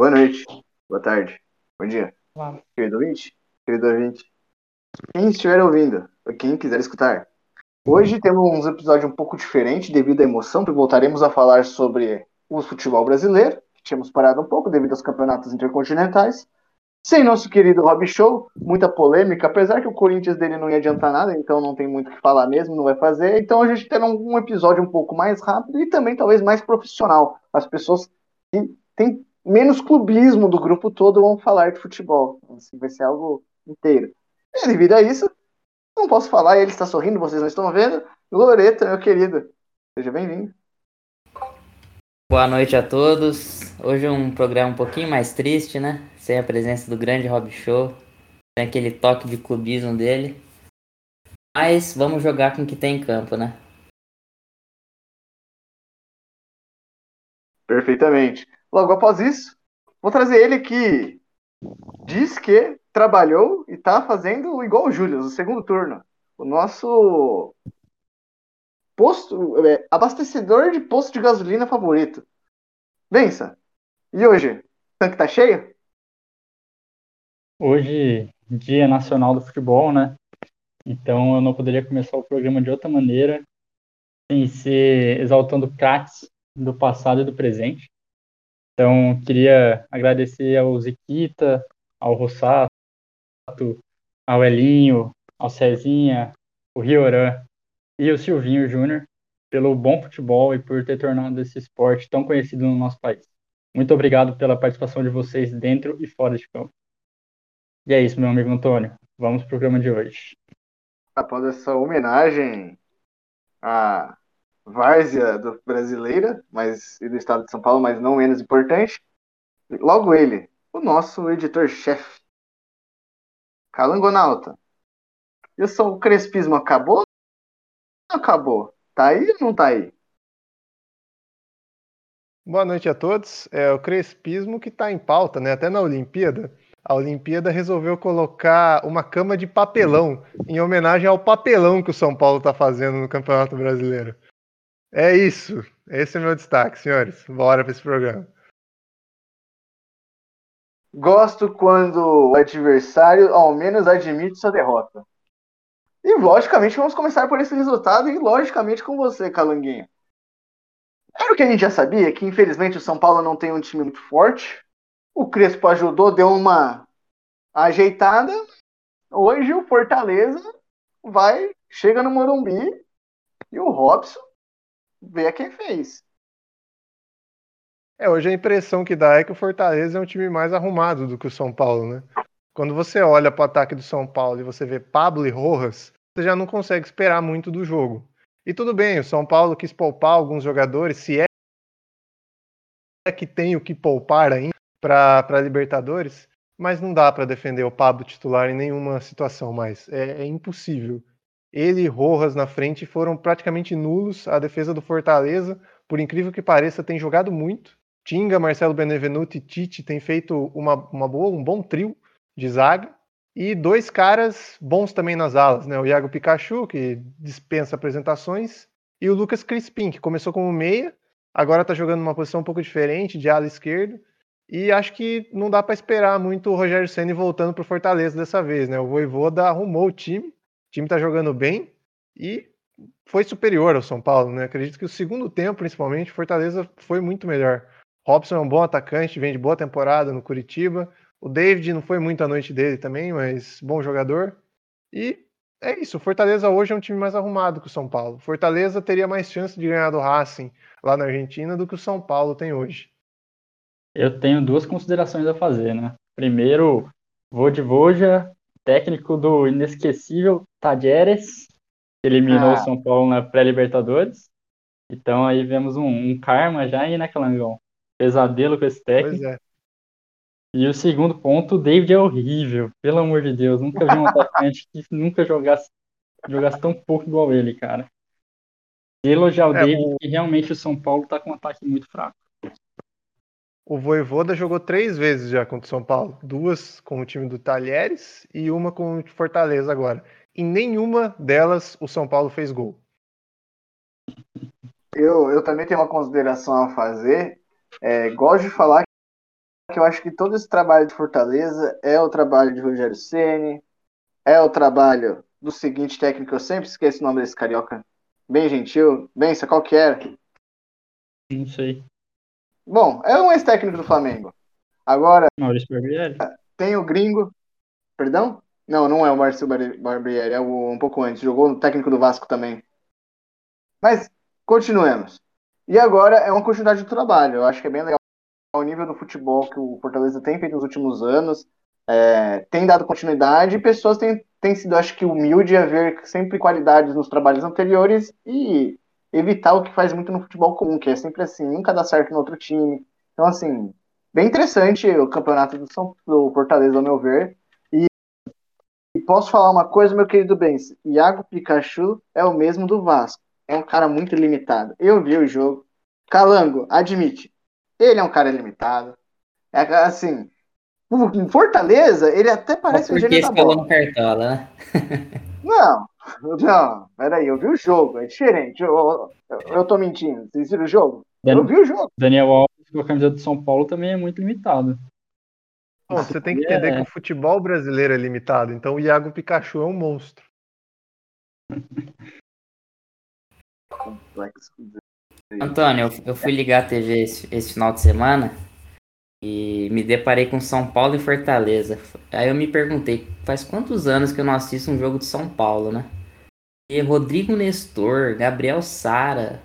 Boa noite, boa tarde, bom dia, Olá. querido ouvinte, querido ouvinte. Quem estiver ouvindo, quem quiser escutar. Hoje temos um episódio um pouco diferente devido à emoção, porque voltaremos a falar sobre o futebol brasileiro, que tínhamos parado um pouco devido aos campeonatos intercontinentais. Sem nosso querido Rob Show, muita polêmica, apesar que o Corinthians dele não ia adiantar nada, então não tem muito o que falar mesmo, não vai fazer. Então a gente terá um, um episódio um pouco mais rápido e também talvez mais profissional. As pessoas que têm menos clubismo do grupo todo vão falar de futebol. Assim, vai ser algo inteiro. E devido a isso, não posso falar, ele está sorrindo, vocês não estão vendo. Loreto, meu querido, seja bem-vindo. Boa noite a todos. Hoje é um programa um pouquinho mais triste, né? Sem a presença do grande Rob Show, sem aquele toque de clubismo dele. Mas vamos jogar com o que tem em campo, né? Perfeitamente. Logo após isso, vou trazer ele que diz que trabalhou e tá fazendo igual o Júlio, no segundo turno. O nosso posto, é, abastecedor de posto de gasolina favorito. Bença, e hoje? O tanque tá cheio? Hoje, Dia Nacional do Futebol, né? Então eu não poderia começar o programa de outra maneira sem ser exaltando craques do passado e do presente. Então, queria agradecer ao Ziquita, ao Rossato, ao Elinho, ao Cezinha, o Rioran e o Silvinho Júnior pelo bom futebol e por ter tornado esse esporte tão conhecido no nosso país. Muito obrigado pela participação de vocês dentro e fora de campo. E é isso, meu amigo Antônio. Vamos para o programa de hoje. Após essa homenagem à várzea do brasileira, mas e do estado de São Paulo, mas não menos importante, logo ele, o nosso editor-chefe, Calangonauta. E o crespismo acabou? Não acabou. Tá aí ou não tá aí? Boa noite a todos. É o crespismo que está em pauta, né? Até na Olimpíada. A Olimpíada resolveu colocar uma cama de papelão em homenagem ao papelão que o São Paulo está fazendo no Campeonato Brasileiro. É isso. Esse é meu destaque, senhores. Bora para esse programa. Gosto quando o adversário ao menos admite sua derrota. E logicamente vamos começar por esse resultado e logicamente com você, Calanguinho. Era o que a gente já sabia, que infelizmente o São Paulo não tem um time muito forte. O Crespo ajudou, deu uma ajeitada. Hoje o Fortaleza vai, chega no Morumbi e o Robson a quem fez. É, hoje a impressão que dá é que o Fortaleza é um time mais arrumado do que o São Paulo, né? Quando você olha para o ataque do São Paulo e você vê Pablo e Rojas, você já não consegue esperar muito do jogo. E tudo bem, o São Paulo quis poupar alguns jogadores, se é que tem o que poupar ainda para Libertadores, mas não dá para defender o Pablo titular em nenhuma situação mais. É, é impossível. Ele e Rojas na frente foram praticamente nulos. A defesa do Fortaleza, por incrível que pareça, tem jogado muito. Tinga, Marcelo Benevenuto e Tite têm feito uma, uma boa, um bom trio de zaga. E dois caras bons também nas alas, né? O Iago Pikachu, que dispensa apresentações, e o Lucas Crispim, que começou como meia, agora tá jogando numa posição um pouco diferente, de ala esquerdo. E acho que não dá para esperar muito o Rogério Ceni voltando pro Fortaleza dessa vez, né? O Voivoda arrumou o time, o time tá jogando bem e foi superior ao São Paulo, né? Acredito que o segundo tempo, principalmente, Fortaleza foi muito melhor. Robson é um bom atacante, vem de boa temporada no Curitiba. O David não foi muito a noite dele também, mas bom jogador. E é isso. Fortaleza hoje é um time mais arrumado que o São Paulo. Fortaleza teria mais chance de ganhar do Racing lá na Argentina do que o São Paulo tem hoje. Eu tenho duas considerações a fazer, né? Primeiro, Vodivoja, técnico do inesquecível Tajeres, que eliminou ah. o São Paulo na pré-Libertadores. Então aí vemos um, um karma já aí, né, Calangão? Pesadelo com esse técnico. Pois é. E o segundo ponto, o David é horrível, pelo amor de Deus. Nunca vi um atacante que nunca jogasse, jogasse tão pouco igual ele, cara. E elogiar o é, David, o... que realmente o São Paulo tá com um ataque muito fraco. O Voivoda jogou três vezes já contra o São Paulo. Duas com o time do Talheres e uma com o Fortaleza agora. Em nenhuma delas o São Paulo fez gol. Eu, eu também tenho uma consideração a fazer. É, gosto de falar que eu acho que todo esse trabalho de Fortaleza é o trabalho de Rogério Ceni, é o trabalho do seguinte técnico, eu sempre esqueço o nome desse carioca. Bem gentil. Bem, qual que era? Não sei. Bom, é um ex-técnico do Flamengo. Agora. Maurício Barbieri? Tem o gringo. Perdão? Não, não é o Maurício Barbieri, é o, um pouco antes. Jogou no técnico do Vasco também. Mas, continuemos. E agora é uma continuidade do trabalho. Eu acho que é bem legal o nível do futebol que o Fortaleza tem feito nos últimos anos. É, tem dado continuidade e pessoas têm, têm sido, acho que, humilde a ver sempre qualidades nos trabalhos anteriores e evitar o que faz muito no futebol comum, que é sempre assim, nunca dá certo no outro time. Então, assim, bem interessante o campeonato do, São, do Fortaleza, ao meu ver. E, e posso falar uma coisa, meu querido Benz, Iago Pikachu é o mesmo do Vasco. É um cara muito limitado. Eu vi o jogo. Calango, admite. Ele é um cara limitado. É assim, em Fortaleza, ele até parece o gênio da bola. cartola, né? não, não, peraí, eu vi o jogo, é diferente. Eu, eu, eu tô mentindo. Vocês viram o jogo? Dan eu vi o jogo. Daniel Alves com a camisa do São Paulo também é muito limitado. Bom, você tem que entender é... que o futebol brasileiro é limitado, então o Iago Pikachu é um monstro. Complexo. Antônio, eu fui ligar a TV esse, esse final de semana e me deparei com São Paulo e Fortaleza. Aí eu me perguntei, faz quantos anos que eu não assisto um jogo de São Paulo, né? Rodrigo Nestor, Gabriel Sara,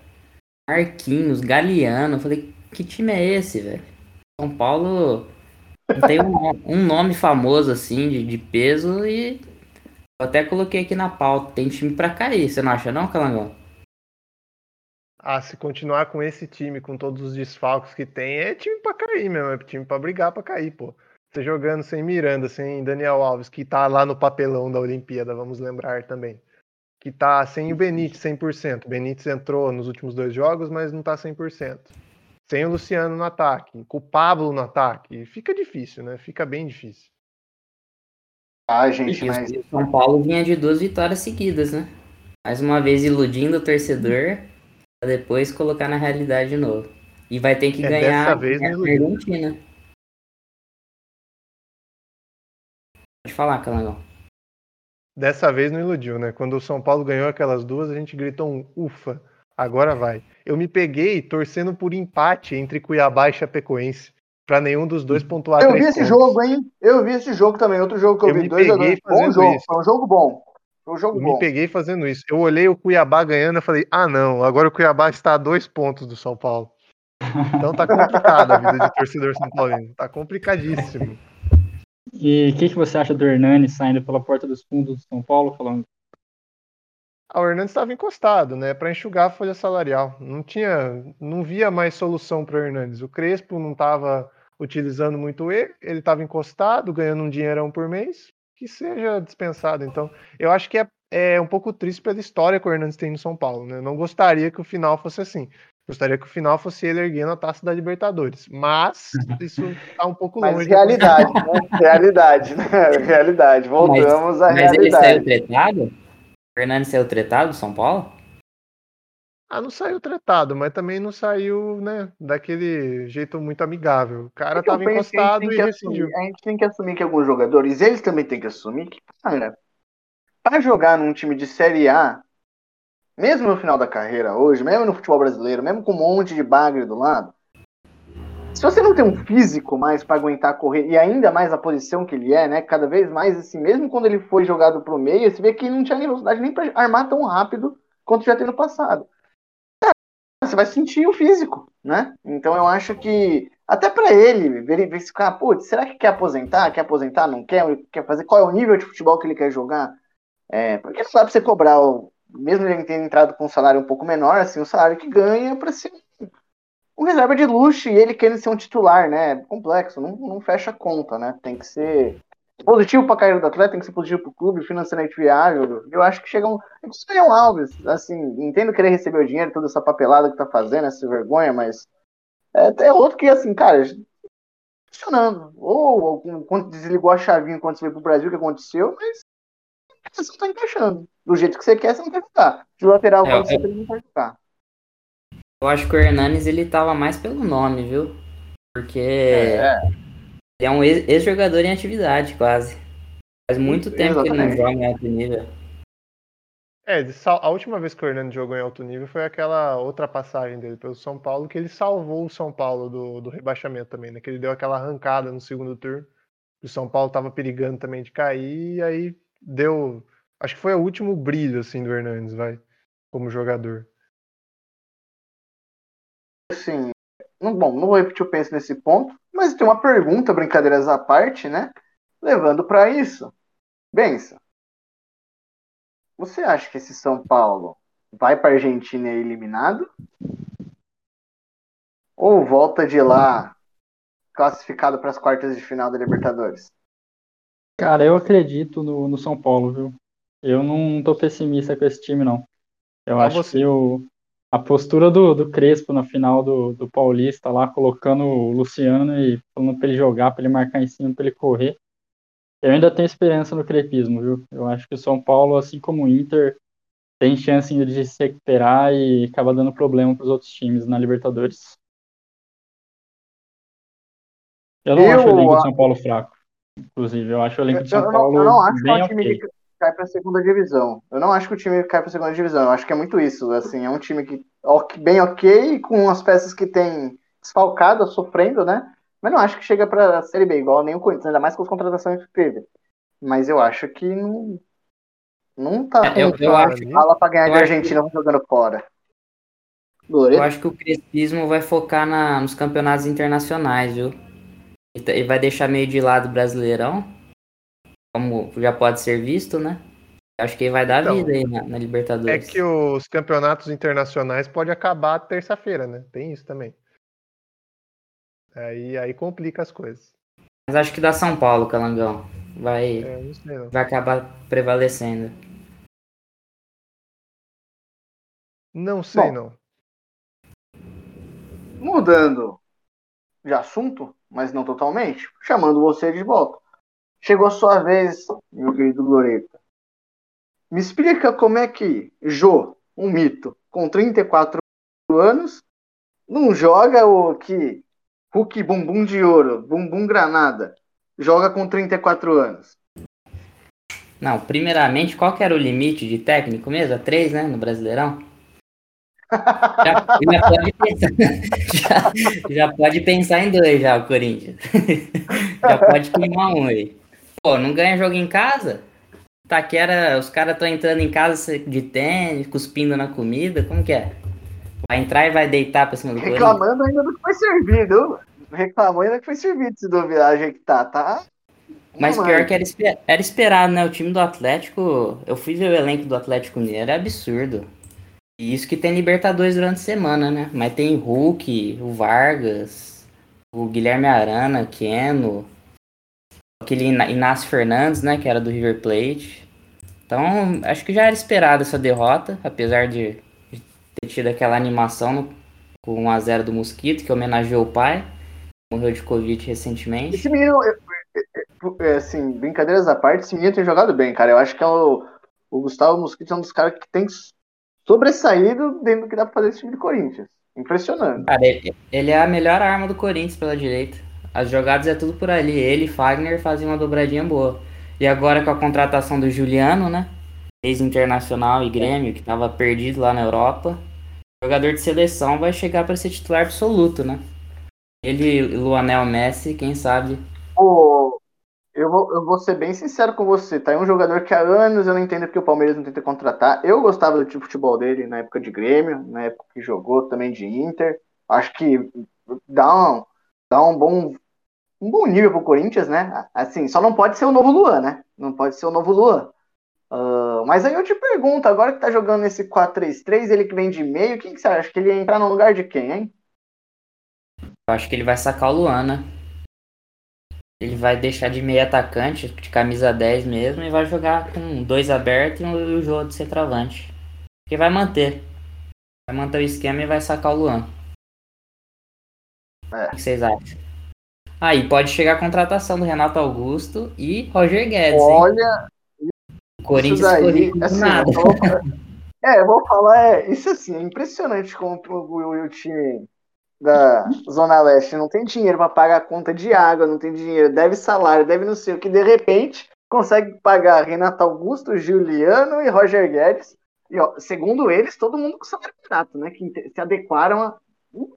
Marquinhos, Galeano. Falei, que time é esse, velho? São Paulo tem um, um, nome famoso assim de, de peso e eu até coloquei aqui na pauta. Tem time para cair, você não acha não, Calangão? Ah, se continuar com esse time, com todos os desfalques que tem, é time pra cair mesmo, é time pra brigar pra cair, pô. Você jogando sem Miranda, sem Daniel Alves, que tá lá no papelão da Olimpíada, vamos lembrar também. Que tá sem o Benítez 100%. O Benítez entrou nos últimos dois jogos, mas não tá 100%. Sem o Luciano no ataque, com o Pablo no ataque. Fica difícil, né? Fica bem difícil. Ah, gente, mas... São Paulo vinha de duas vitórias seguidas, né? Mais uma vez iludindo o torcedor depois colocar na realidade de novo. E vai ter que é, ganhar dessa vez a Argentina. Pode falar, Calangão. Dessa vez não iludiu, né? Quando o São Paulo ganhou aquelas duas, a gente gritou um ufa, agora vai. Eu me peguei torcendo por empate entre Cuiabá e Chapecoense, para nenhum dos dois pontuar Eu vi esse pontos. jogo, hein? Eu vi esse jogo também, outro jogo que eu, eu vi, dois a dois. Bom jogo, foi um jogo bom. Foi um jogo eu bom. me peguei fazendo isso. Eu olhei o Cuiabá ganhando e falei, ah não, agora o Cuiabá está a dois pontos do São Paulo. Então tá complicado a vida de torcedor São Paulino. Tá complicadíssimo. E o que, que você acha do Hernani saindo pela porta dos fundos do São Paulo falando? Ah, o Hernani estava encostado, né, para enxugar a folha salarial. Não tinha, não via mais solução para o Hernandes. O Crespo não estava utilizando muito ele, ele estava encostado, ganhando um dinheirão por mês que seja dispensado. Então, eu acho que é, é um pouco triste pela história que o Hernandes tem no São Paulo. Né? Não gostaria que o final fosse assim. Gostaria que o final fosse ele erguendo a taça da Libertadores. Mas isso está um pouco longe. Mas realidade, né? Realidade, né? Realidade. Voltamos mas, à mas realidade. Mas ele saiu tretado? O Hernandes saiu tretado do São Paulo? Ah, não saiu tretado, mas também não saiu, né, daquele jeito muito amigável. O cara tava encostado e rescindiu. A gente tem que assumir que alguns jogadores, eles também têm que assumir que, cara, para jogar num time de Série A, mesmo no final da carreira hoje, mesmo no futebol brasileiro, mesmo com um monte de bagre do lado, se você não tem um físico mais para aguentar correr, e ainda mais a posição que ele é, né, cada vez mais assim, mesmo quando ele foi jogado pro meio, você vê que ele não tinha velocidade nem para armar tão rápido quanto já tem no passado você vai sentir o físico, né? Então eu acho que até para ele verificar, putz, será que quer aposentar? Quer aposentar? Não quer? Quer fazer? Qual é o nível de futebol que ele quer jogar? É, porque não dá pra você cobrar, mesmo ele tendo entrado com um salário um pouco menor, assim, o salário que ganha para ser um reserva de luxo e ele querendo ser um titular, né? Complexo, não, não fecha a conta, né? Tem que ser positivo para a carreira do atleta, tem que ser positivo para o clube, financeiramente viável. Eu acho que chega um. É um Alves, assim, entendo querer receber o dinheiro, toda essa papelada que tá fazendo, essa vergonha, mas é, é outro que, assim, cara, funcionando. Ou, ou quando desligou a chavinha quando você veio pro Brasil, o que aconteceu, mas você não tá encaixando. Do jeito que você quer, você não quer ficar. De lateral, é, é... você não quer ficar. Eu acho que o Hernanes ele tava mais pelo nome, viu? Porque. É Ele é um ex-jogador em atividade, quase. Faz muito tempo Exatamente. que ele não joga em alto nível. É, a última vez que o Hernando jogou em alto nível foi aquela outra passagem dele pelo São Paulo, que ele salvou o São Paulo do, do rebaixamento também, né? Que ele deu aquela arrancada no segundo turno. O São Paulo tava perigando também de cair, e aí deu. Acho que foi o último brilho, assim, do Hernandes, vai, como jogador. Assim, não, bom, não vou repetir o penso nesse ponto, mas tem uma pergunta, brincadeiras à parte, né? Levando para isso. Benção. Você acha que esse São Paulo vai para Argentina é eliminado? Ou volta de lá classificado para as quartas de final da Libertadores? Cara, eu acredito no, no São Paulo, viu? Eu não tô pessimista com esse time, não. Eu ah, acho você... que o, a postura do, do Crespo na final do, do Paulista lá, colocando o Luciano e falando para ele jogar, para ele marcar em cima, para ele correr, eu ainda tenho esperança no crepismo, viu? Eu acho que o São Paulo, assim como o Inter, tem chance de se recuperar e acaba dando problema para os outros times na Libertadores. Eu não eu, acho o elenco de São Paulo fraco, inclusive. Eu acho o elenco de São eu, Paulo. Eu não acho bem que é um time okay. que cai para a segunda divisão. Eu não acho que o time cai para a segunda divisão. Eu acho que é muito isso. Assim, é um time que bem ok, com as peças que tem desfalcadas, sofrendo, né? Mas não acho que chega para a Série B, igual nem o Corinthians, ainda mais com as contratações que teve. Mas eu acho que não, não tá é, eu, eu acho, fala para ganhar de Argentina que... jogando fora. Eu acho que o Crespismo vai focar na, nos campeonatos internacionais, viu? Ele vai deixar meio de lado o Brasileirão, como já pode ser visto, né? Acho que vai dar então, vida aí na, na, Libertadores. É que os campeonatos internacionais podem acabar terça-feira, né? Tem isso também. Aí, aí complica as coisas. Mas acho que dá São Paulo, Calangão. Vai, é, não vai acabar prevalecendo. Não sei, Bom, não. Mudando de assunto, mas não totalmente, chamando você de volta. Chegou a sua vez, meu querido Gloreta. Me explica como é que Jô, um mito, com 34 anos, não joga o que Hulk Bumbum de Ouro, Bumbum Granada, joga com 34 anos. Não, primeiramente, qual que era o limite de técnico mesmo? Três, né, no Brasileirão? Já, já, pode pensar, já, já, pode pensar em dois já, o Corinthians. já pode queimar um aí. Pô, não ganha jogo em casa? Taquera, os caras estão entrando em casa de tênis, cuspindo na comida, como que é? Vai entrar e vai deitar pra cima do Reclamando ainda do que foi servido. Reclamou ainda que foi servido se duvidar que tá, tá? Mas pior que era, esper era esperado, né? O time do Atlético. Eu fui ver o elenco do Atlético Mineiro, é absurdo. E isso que tem Libertadores durante a semana, né? Mas tem Hulk, o Vargas, o Guilherme Arana, Keno, aquele Inácio Fernandes, né? Que era do River Plate. Então, acho que já era esperado essa derrota, apesar de ter tido aquela animação no, com 1x0 do Mosquito, que homenageou o pai. Morreu de Covid recentemente. Esse menino, assim, brincadeiras à parte, esse menino tem jogado bem, cara. Eu acho que é o, o Gustavo Mosquito é um dos caras que tem sobressaído dentro do que dá pra fazer esse time do Corinthians. Impressionante. Cara, ele, ele, é a melhor arma do Corinthians pela direita. As jogadas é tudo por ali. Ele e Fagner fazem uma dobradinha boa. E agora com a contratação do Juliano, né? Ex-internacional e Grêmio, que tava perdido lá na Europa. O jogador de seleção vai chegar para ser titular absoluto, né? Ele e Luanel Messi, quem sabe. Eu vou, eu vou ser bem sincero com você, tá? É um jogador que há anos eu não entendo porque o Palmeiras não tenta contratar. Eu gostava do tipo de futebol dele na época de Grêmio, na época que jogou também de Inter. Acho que dá um, dá um bom um bom nível pro Corinthians, né? Assim, só não pode ser o novo Luan, né? Não pode ser o novo Luan. Uh, mas aí eu te pergunto, agora que tá jogando nesse 4-3-3, ele que vem de meio, quem que você acha? Que ele ia entrar no lugar de quem, hein? Eu acho que ele vai sacar o Luana. Ele vai deixar de meio atacante, de camisa 10 mesmo, e vai jogar com dois abertos e o jogo de centroavante. Que vai manter. Vai manter o esquema e vai sacar o Luan. É. O que vocês acham? Aí ah, pode chegar a contratação do Renato Augusto e Roger Guedes. Olha, hein? Corinthians daí, assim, nada. Eu vou, é, eu vou falar, é, isso assim, é impressionante como o, o, o time da Zona Leste não tem dinheiro para pagar a conta de água, não tem dinheiro, deve salário, deve não sei o que, de repente consegue pagar Renato Augusto, Juliano e Roger Guedes. E, ó, segundo eles, todo mundo com salário barato, né? Que se adequaram a.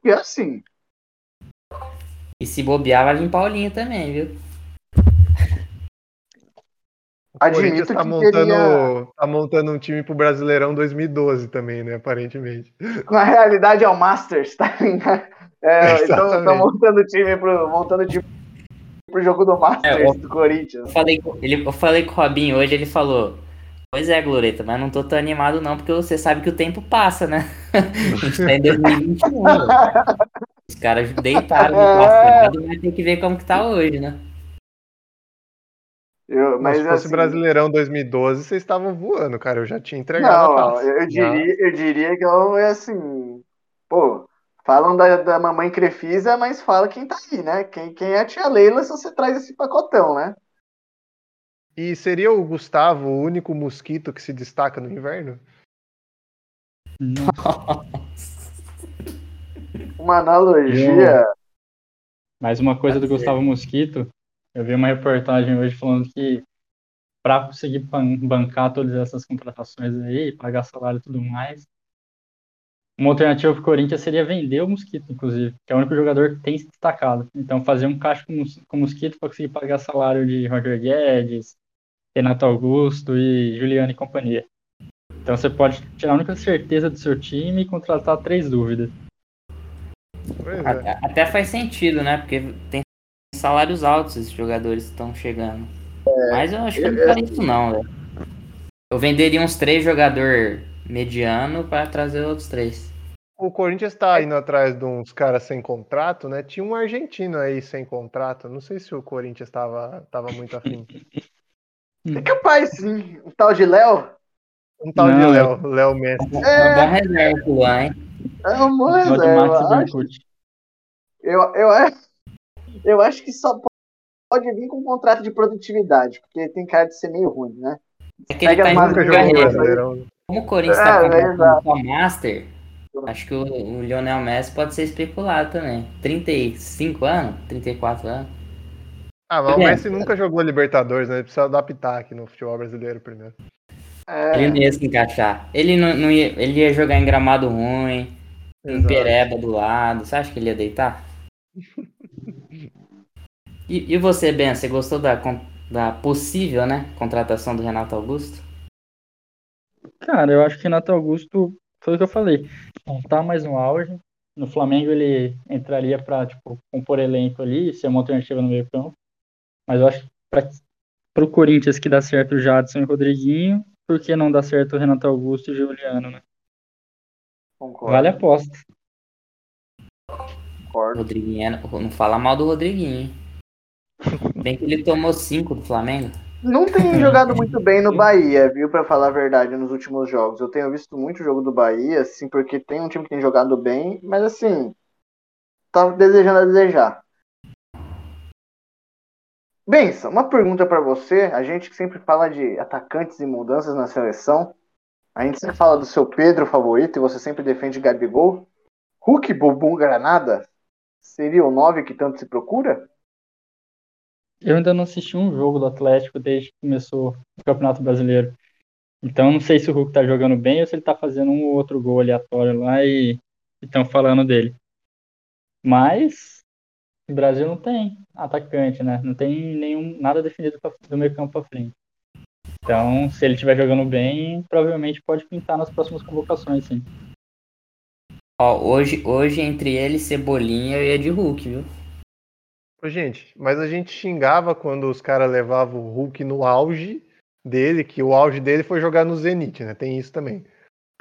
E assim. E se bobear, vai limpar o linha também, viu? Admito tá que montando, teria... tá montando um time pro Brasileirão 2012 também, né? Aparentemente. Na realidade é o Masters, tá ligado? É, então tá montando time pro, montando time pro jogo do Masters é, eu, do Corinthians. Eu falei, ele, eu falei com o Robinho hoje, ele falou: Pois é, Gloreta, mas não tô tão animado não, porque você sabe que o tempo passa, né? A gente tá em 2021. Os caras deitaram no passado, mas tem que ver como que tá hoje, né? Eu, mas, mas se fosse assim, Brasileirão 2012, vocês estavam voando, cara. Eu já tinha entregado não, a taça. Eu diria, eu diria que eu é assim. Pô, falam da, da mamãe Crefisa, mas fala quem tá aí, né? Quem, quem é a tia Leila se você traz esse pacotão, né? E seria o Gustavo o único mosquito que se destaca no inverno? Uma analogia. Mais uma coisa do Gustavo Mosquito eu vi uma reportagem hoje falando que para conseguir bancar todas essas contratações aí, pagar salário e tudo mais, uma alternativa para o Corinthians seria vender o Mosquito, inclusive, que é o único jogador que tem se destacado. Então, fazer um caixa com, com o Mosquito para conseguir pagar salário de Roger Guedes, Renato Augusto e Juliano e companhia. Então, você pode tirar a única certeza do seu time e contratar três dúvidas. É. Até faz sentido, né? Porque tem salários altos esses jogadores estão chegando. É, Mas eu acho que eu não faria isso não, velho. Eu venderia uns três jogador mediano para trazer outros três. O Corinthians tá indo atrás de uns caras sem contrato, né? Tinha um argentino aí sem contrato. Não sei se o Corinthians tava, tava muito afim. É capaz, sim. Um tal de Léo? Um tal não, de Léo, Léo Messi. É, é uma reserva lá, hein? É uma reserva. Eu, eu acho eu acho que só pode vir com um contrato de produtividade, porque tem cara de ser meio ruim, né? É que ele tá em Como o Corinthians tá é, com o Master, acho que o, o Lionel Messi pode ser especulado também. 35 anos? 34 anos? Ah, mas o Messi nunca jogou Libertadores, né? Ele precisa adaptar aqui no futebol brasileiro primeiro. É... Ele não ia se encaixar. Ele não, não ia, ele ia jogar em gramado ruim, em pereba do lado. Você acha que ele ia deitar? E, e você, Ben, você gostou da, da possível, né, contratação do Renato Augusto? Cara, eu acho que o Renato Augusto, foi o que eu falei, não tá mais no auge. No Flamengo ele entraria para tipo, compor elenco ali, ser uma alternativa no meio campo. Mas eu acho que para o Corinthians que dá certo o Jadson e o Rodriguinho, por que não dá certo o Renato Augusto e o Juliano, né? Concordo. Vale a aposta. Concordo. Rodriguinho, não fala mal do Rodriguinho, hein? Bem que ele tomou cinco do Flamengo. Não tem jogado muito bem no Bahia, viu? Para falar a verdade, nos últimos jogos. Eu tenho visto muito jogo do Bahia, assim, porque tem um time que tem jogado bem, mas assim, tá desejando a desejar. Benção, uma pergunta para você. A gente que sempre fala de atacantes e mudanças na seleção. A gente sempre fala do seu Pedro favorito e você sempre defende Gabigol. Hulk Bumbum Granada seria o 9 que tanto se procura? Eu ainda não assisti um jogo do Atlético desde que começou o Campeonato Brasileiro. Então não sei se o Hulk tá jogando bem ou se ele tá fazendo um ou outro gol aleatório lá e estão falando dele. Mas o Brasil não tem atacante, né? Não tem nenhum nada definido pra, do meio campo para frente. Então, se ele estiver jogando bem, provavelmente pode pintar nas próximas convocações, sim. Ó, hoje, hoje entre ele e Cebolinha eu ia de Hulk, viu? Gente, mas a gente xingava quando os caras levavam o Hulk no auge dele, que o auge dele foi jogar no Zenit, né? Tem isso também.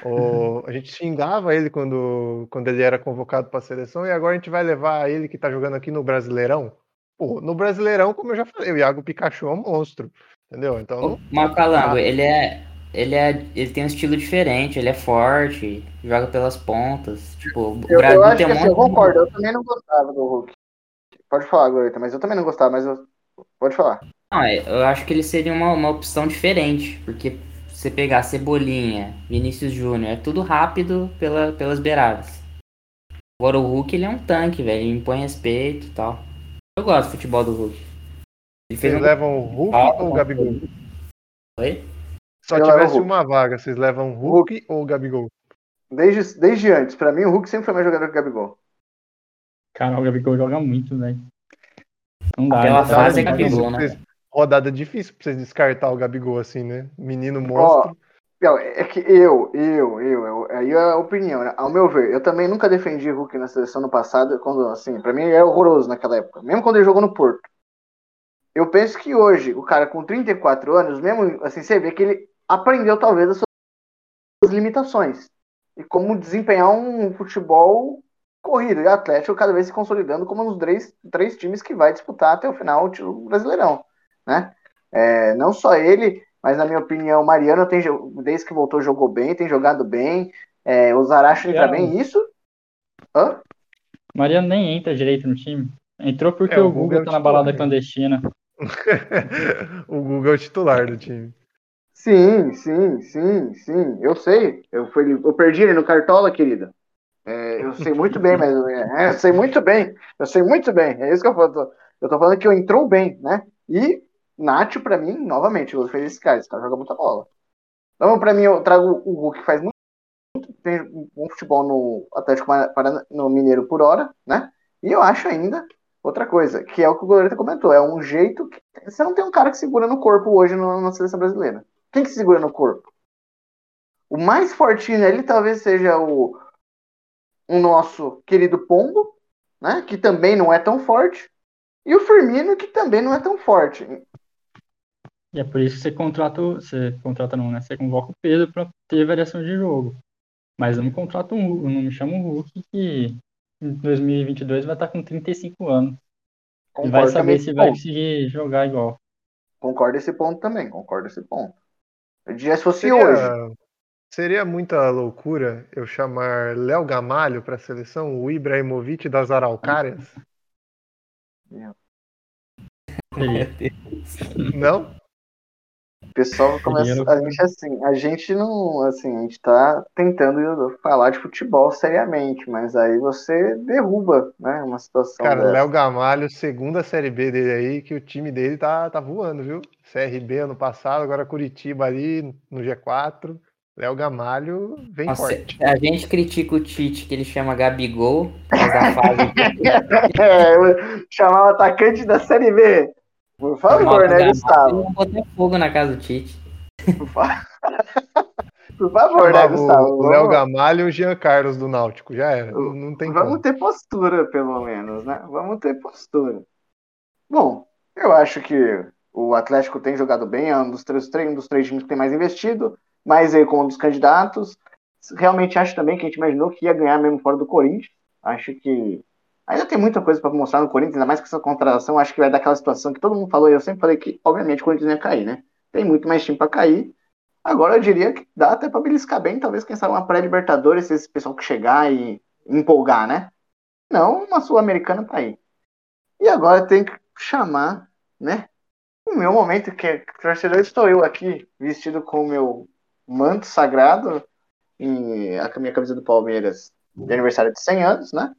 O, a gente xingava ele quando, quando ele era convocado para a seleção e agora a gente vai levar ele que está jogando aqui no Brasileirão. Pô, no Brasileirão, como eu já falei, o Iago Pikachu é um monstro, entendeu? Então, o Macalango, ah. ele é ele é ele tem um estilo diferente, ele é forte, joga pelas pontas. Tipo, o eu, Brasil eu acho tem um que, assim, eu concordo, eu também não gostava do Hulk. Pode falar, Glorita, mas eu também não gostava, mas eu... pode falar. Não, é, eu acho que ele seria uma, uma opção diferente, porque você pegar Cebolinha, Vinícius Júnior, é tudo rápido pela, pelas beiradas. Agora o Hulk, ele é um tanque, velho. Ele impõe respeito e tal. Eu gosto do futebol do Hulk. Ele vocês um... levam o Hulk ah, ou o Gabigol? Oi? Só eu tivesse uma vaga, vocês levam o Hulk, Hulk. ou o Gabigol? Desde, desde antes. Pra mim, o Hulk sempre foi mais jogador que o Gabigol. Cara, o Gabigol joga muito, velho. Não dá. Aquela né? fase é Gabigol, né? Rodada difícil pra vocês descartar o Gabigol assim, né? Menino monstro. Oh, é que eu, eu, eu, eu, aí é a opinião, né? Ao meu ver, eu também nunca defendi o Hulk na seleção no passado, quando, assim, pra mim ele era horroroso naquela época, mesmo quando ele jogou no Porto. Eu penso que hoje, o cara com 34 anos, mesmo assim, você vê que ele aprendeu talvez as suas limitações e como desempenhar um futebol corrido. E o Atlético cada vez se consolidando como um dos três, três times que vai disputar até o final o título brasileirão, né? É, não só ele, mas na minha opinião, o Mariano tem, desde que voltou jogou bem, tem jogado bem. É, o Zaracho entra bem. Isso? Hã? Mariano nem entra direito no time. Entrou porque é, o, o Google, tá na balada clandestina. o Google é o titular do time. Sim, sim, sim, sim. Eu sei. Eu, fui, eu perdi ele no Cartola, querida. É, eu sei muito bem, mas é, eu sei muito bem. Eu sei muito bem. É isso que eu falo. Eu tô falando que eu entrou bem, né? E Nacho, pra mim, novamente, eu fez esse cara. Esse cara joga muita bola. Então, pra mim, eu trago o Hulk que faz muito, tem um futebol no Atlético no Mineiro por hora, né? E eu acho ainda outra coisa, que é o que o goleiro comentou, é um jeito que você não tem um cara que segura no corpo hoje na seleção brasileira. Quem que segura no corpo? O mais fortinho ali talvez seja o, o nosso querido Pombo, né? Que também não é tão forte. E o Firmino, que também não é tão forte. E é por isso que você contrata, você contrata não, né? Você convoca o Pedro para ter variação de jogo. Mas não me contrata um não me chama um Hulk que em 2022 vai estar com 35 anos. Concordo e vai saber se vai conseguir jogar igual. Concordo esse ponto também, concordo esse ponto. Eu diria se fosse seria, hoje. Seria muita loucura eu chamar Léo Gamalho para a seleção, o Ibrahimovic das Araucárias? Meu. Não? O pessoal começa. A gente assim, a gente não. Assim, a gente tá tentando falar de futebol seriamente, mas aí você derruba, né? Uma situação. Cara, Léo Gamalho, segunda série B dele aí, que o time dele tá, tá voando, viu? CRB ano passado, agora Curitiba ali no G4. Léo Gamalho vem Nossa, forte. A gente critica o Tite, que ele chama Gabigol, mas a fase. é, chamar o atacante da Série B. Por favor, né, Gustavo? Não botar fogo na casa do Tite. Por, fa... Por favor, né, Gustavo? O Léo Gamalho e o Jean Carlos do Náutico, já era. Não tem Vamos como. ter postura, pelo menos, né? Vamos ter postura. Bom, eu acho que o Atlético tem jogado bem, é um dos três, um dos três times que tem mais investido, mais aí como um dos candidatos. Realmente acho também que a gente imaginou que ia ganhar mesmo fora do Corinthians. Acho que Ainda tem muita coisa para mostrar no Corinthians, ainda mais com essa contratação. Acho que vai dar aquela situação que todo mundo falou. E eu sempre falei que, obviamente, o Corinthians ia cair, né? Tem muito mais time para cair. Agora eu diria que dá até para beliscar bem, talvez, quem sabe, uma pré-Libertadores, esse pessoal que chegar e empolgar, né? Não, uma Sul-Americana tá aí. E agora tem que chamar, né? O meu momento, que é torcedor, estou eu aqui, vestido com o meu manto sagrado e a minha camisa do Palmeiras de aniversário de 100 anos, né?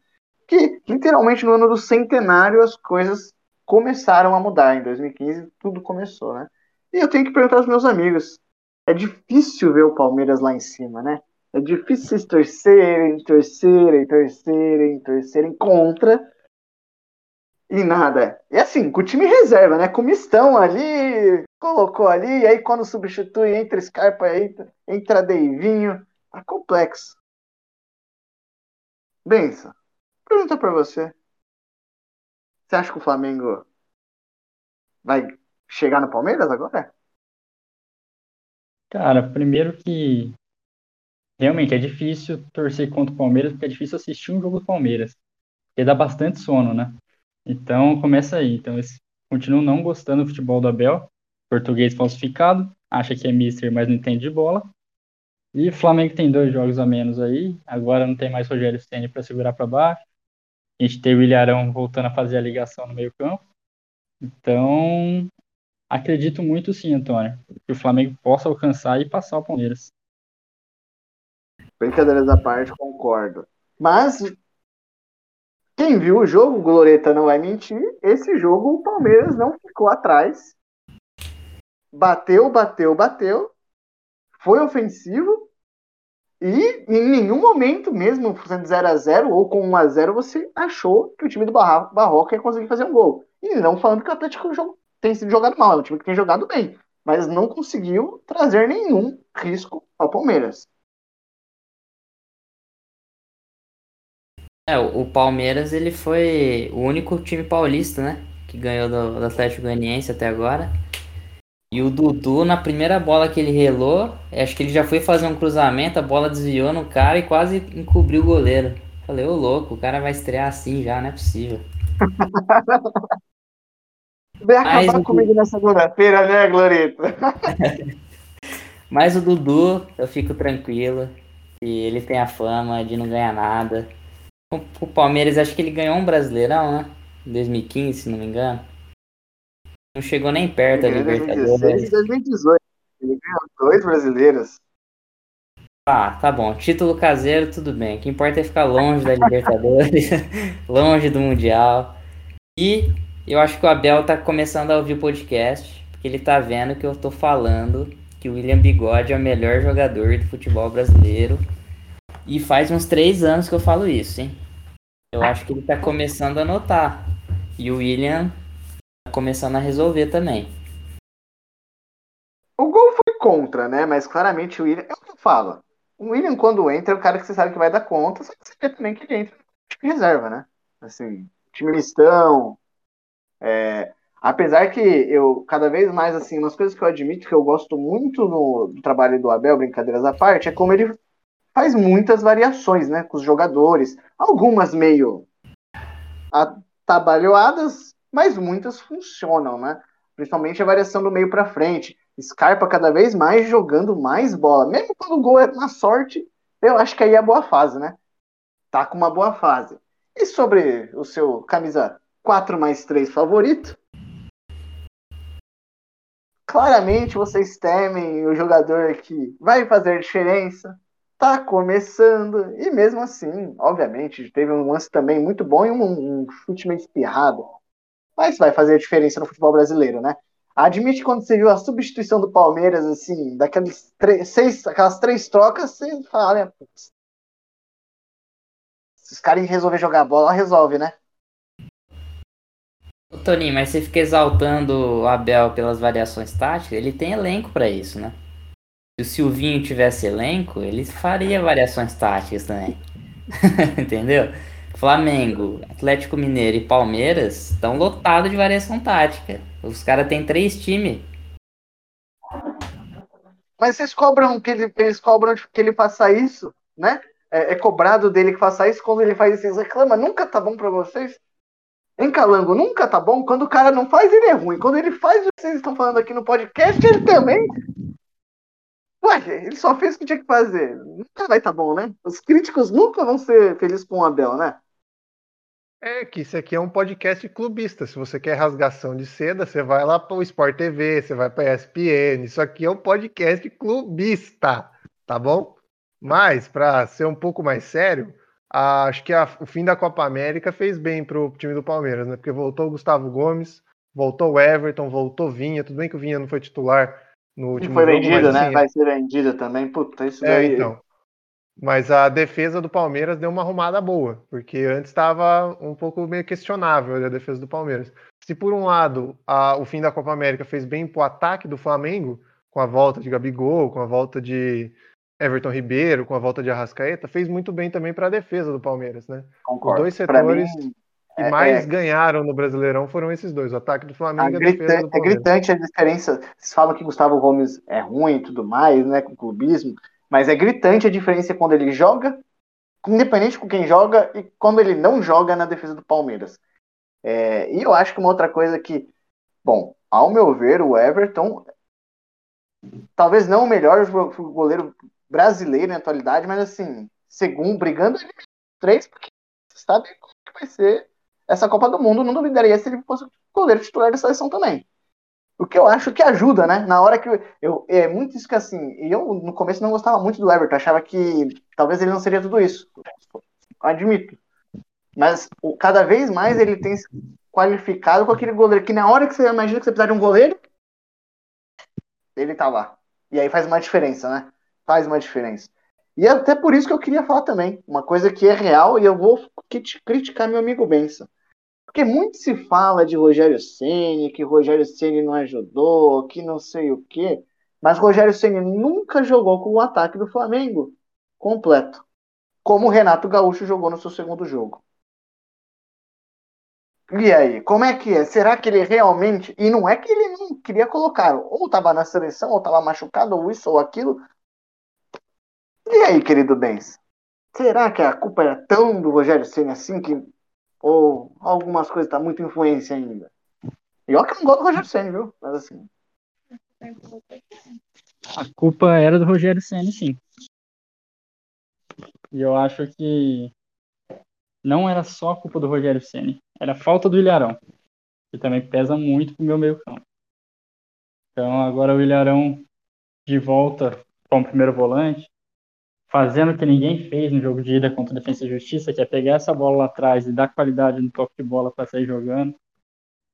que literalmente no ano do centenário as coisas começaram a mudar. Em 2015 tudo começou, né? E eu tenho que perguntar aos meus amigos: é difícil ver o Palmeiras lá em cima, né? É difícil vocês torcerem, torcerem, torcerem, torcerem contra e nada. E assim, com o time reserva, né? Com o Mistão ali, colocou ali, e aí quando substitui, entra Scarpa, entra, entra Deivinho, tá complexo. Benção. Pergunta para você. Você acha que o Flamengo vai chegar no Palmeiras agora? Cara, primeiro que realmente é difícil torcer contra o Palmeiras, porque é difícil assistir um jogo do Palmeiras. Porque dá bastante sono, né? Então começa aí. Então eles continuam não gostando do futebol do Abel, português falsificado, acha que é mister, mas não entende de bola. E Flamengo tem dois jogos a menos aí, agora não tem mais Rogério Ceni para segurar para baixo. A gente teve o Ilharão voltando a fazer a ligação no meio campo. Então, acredito muito sim, Antônio, que o Flamengo possa alcançar e passar o Palmeiras. Brincadeiras à parte, concordo. Mas quem viu o jogo, Gloreta não vai mentir, esse jogo o Palmeiras não ficou atrás. Bateu, bateu, bateu. Foi ofensivo. E em nenhum momento, mesmo sendo 0x0 ou com 1x0, você achou que o time do Barroca ia conseguir fazer um gol. E não falando que o Atlético tem sido jogado mal, é um time que tem jogado bem. Mas não conseguiu trazer nenhum risco ao Palmeiras. É, o Palmeiras ele foi o único time paulista, né? Que ganhou do, do Atlético Goianiense até agora. E o Dudu, na primeira bola que ele relou, acho que ele já foi fazer um cruzamento, a bola desviou no cara e quase encobriu o goleiro. Falei, ô louco, o cara vai estrear assim já, não é possível. Vai acabar Mas, comigo na segunda-feira, né, Glorita? Mas o Dudu, eu fico tranquilo. E ele tem a fama de não ganhar nada. O Palmeiras, acho que ele ganhou um Brasileirão, né? Em 2015, se não me engano. Não chegou nem perto da Libertadores. 2016 2018. Ele ganhou dois brasileiros. Ah, tá bom. Título caseiro, tudo bem. O que importa é ficar longe da Libertadores, longe do Mundial. E eu acho que o Abel tá começando a ouvir o podcast, porque ele tá vendo que eu tô falando que o William Bigode é o melhor jogador do futebol brasileiro e faz uns três anos que eu falo isso, hein? Eu acho que ele tá começando a notar. E o William tá começando a resolver também. O gol foi contra, né? Mas claramente o William. É o que eu falo. O William, quando entra, é o cara que você sabe que vai dar conta, só que você vê também que ele entra em reserva, né? Assim, time mistão. É... Apesar que eu, cada vez mais, assim, umas coisas que eu admito que eu gosto muito no, do trabalho do Abel, brincadeiras à parte, é como ele faz muitas variações, né, com os jogadores, algumas meio atabalhoadas, mas muitas funcionam, né? Principalmente a variação do meio para frente. Scarpa cada vez mais jogando mais bola, mesmo quando o gol é na sorte, eu acho que aí é a boa fase, né? Tá com uma boa fase. E sobre o seu camisa 4 mais 3 favorito? Claramente vocês temem o jogador que vai fazer diferença, tá começando, e mesmo assim, obviamente, teve um lance também muito bom e um, um chute meio espirrado. Mas vai fazer a diferença no futebol brasileiro, né? Admite quando você viu a substituição do Palmeiras, assim, daquelas seis, aquelas três trocas, você fala, né? Se os caras resolver jogar bola, resolve, né? Ô, Toninho, mas você fica exaltando o Abel pelas variações táticas, ele tem elenco para isso, né? Se o Silvinho tivesse elenco, ele faria variações táticas também. Entendeu? Flamengo, Atlético Mineiro e Palmeiras estão lotados de variação tática. Os caras têm três times. Mas vocês cobram que ele, eles cobram que ele faça isso, né? É, é, cobrado dele que faça isso quando ele faz isso, vocês reclamam. Nunca tá bom para vocês? Em Calango, nunca tá bom. Quando o cara não faz, ele é ruim. Quando ele faz o que vocês estão falando aqui no podcast, ele também Ué, ele só fez o que tinha que fazer. Nunca vai estar tá bom, né? Os críticos nunca vão ser felizes com o Abel, né? É que isso aqui é um podcast clubista. Se você quer rasgação de seda, você vai lá para o Sport TV, você vai para a ESPN. Isso aqui é um podcast clubista, tá bom? Mas, para ser um pouco mais sério, acho que a, o fim da Copa América fez bem para o time do Palmeiras, né? Porque voltou o Gustavo Gomes, voltou o Everton, voltou o Vinha. Tudo bem que o Vinha não foi titular, no último foi jogo. Vendido, né? Assim, Vai ser vendida também. Puta, isso é, daí... então. Mas a defesa do Palmeiras deu uma arrumada boa, porque antes estava um pouco meio questionável a defesa do Palmeiras. Se por um lado a, o fim da Copa América fez bem para o ataque do Flamengo, com a volta de Gabigol, com a volta de Everton Ribeiro, com a volta de Arrascaeta, fez muito bem também para a defesa do Palmeiras, né? Concordo. Os dois setores mim, que é, mais é... ganharam no Brasileirão foram esses dois, o ataque do Flamengo e a defesa do É gritante a diferença. Vocês falam que Gustavo Gomes é ruim e tudo mais, né, com clubismo, mas é gritante a diferença quando ele joga, independente com quem joga, e quando ele não joga na defesa do Palmeiras. É, e eu acho que uma outra coisa que, bom, ao meu ver, o Everton, talvez não o melhor goleiro brasileiro na atualidade, mas assim, segundo, brigando três, porque sabe como que vai ser essa Copa do Mundo, não duvidaria se ele fosse goleiro titular da seleção também. O que eu acho que ajuda, né? Na hora que eu, eu, É muito isso que assim. Eu no começo não gostava muito do Everton, achava que talvez ele não seria tudo isso. Admito. Mas o, cada vez mais ele tem se qualificado com aquele goleiro que na hora que você imagina que você precisa de um goleiro, ele tá lá. E aí faz uma diferença, né? Faz uma diferença. E é até por isso que eu queria falar também, uma coisa que é real e eu vou criticar meu amigo Benção. Porque muito se fala de Rogério Ceni, que Rogério Ceni não ajudou, que não sei o quê, mas Rogério Ceni nunca jogou com o ataque do Flamengo completo, como o Renato Gaúcho jogou no seu segundo jogo. E aí, como é que é? Será que ele realmente. E não é que ele não queria colocar, ou estava na seleção, ou estava machucado, ou isso ou aquilo. E aí, querido Benz? Será que a culpa era tão do Rogério Senna assim que. Ou algumas coisas tá muito influência ainda? E olha que não gosto do Rogério Senna, viu? Mas assim. A culpa era do Rogério Senna, sim. E eu acho que não era só a culpa do Rogério Ceni, era a falta do Ilharão, que também pesa muito pro meu meio campo. Então agora o Ilharão de volta como primeiro volante, fazendo o que ninguém fez no jogo de ida contra a Defesa e Justiça, que é pegar essa bola lá atrás e dar qualidade no toque de bola para sair jogando.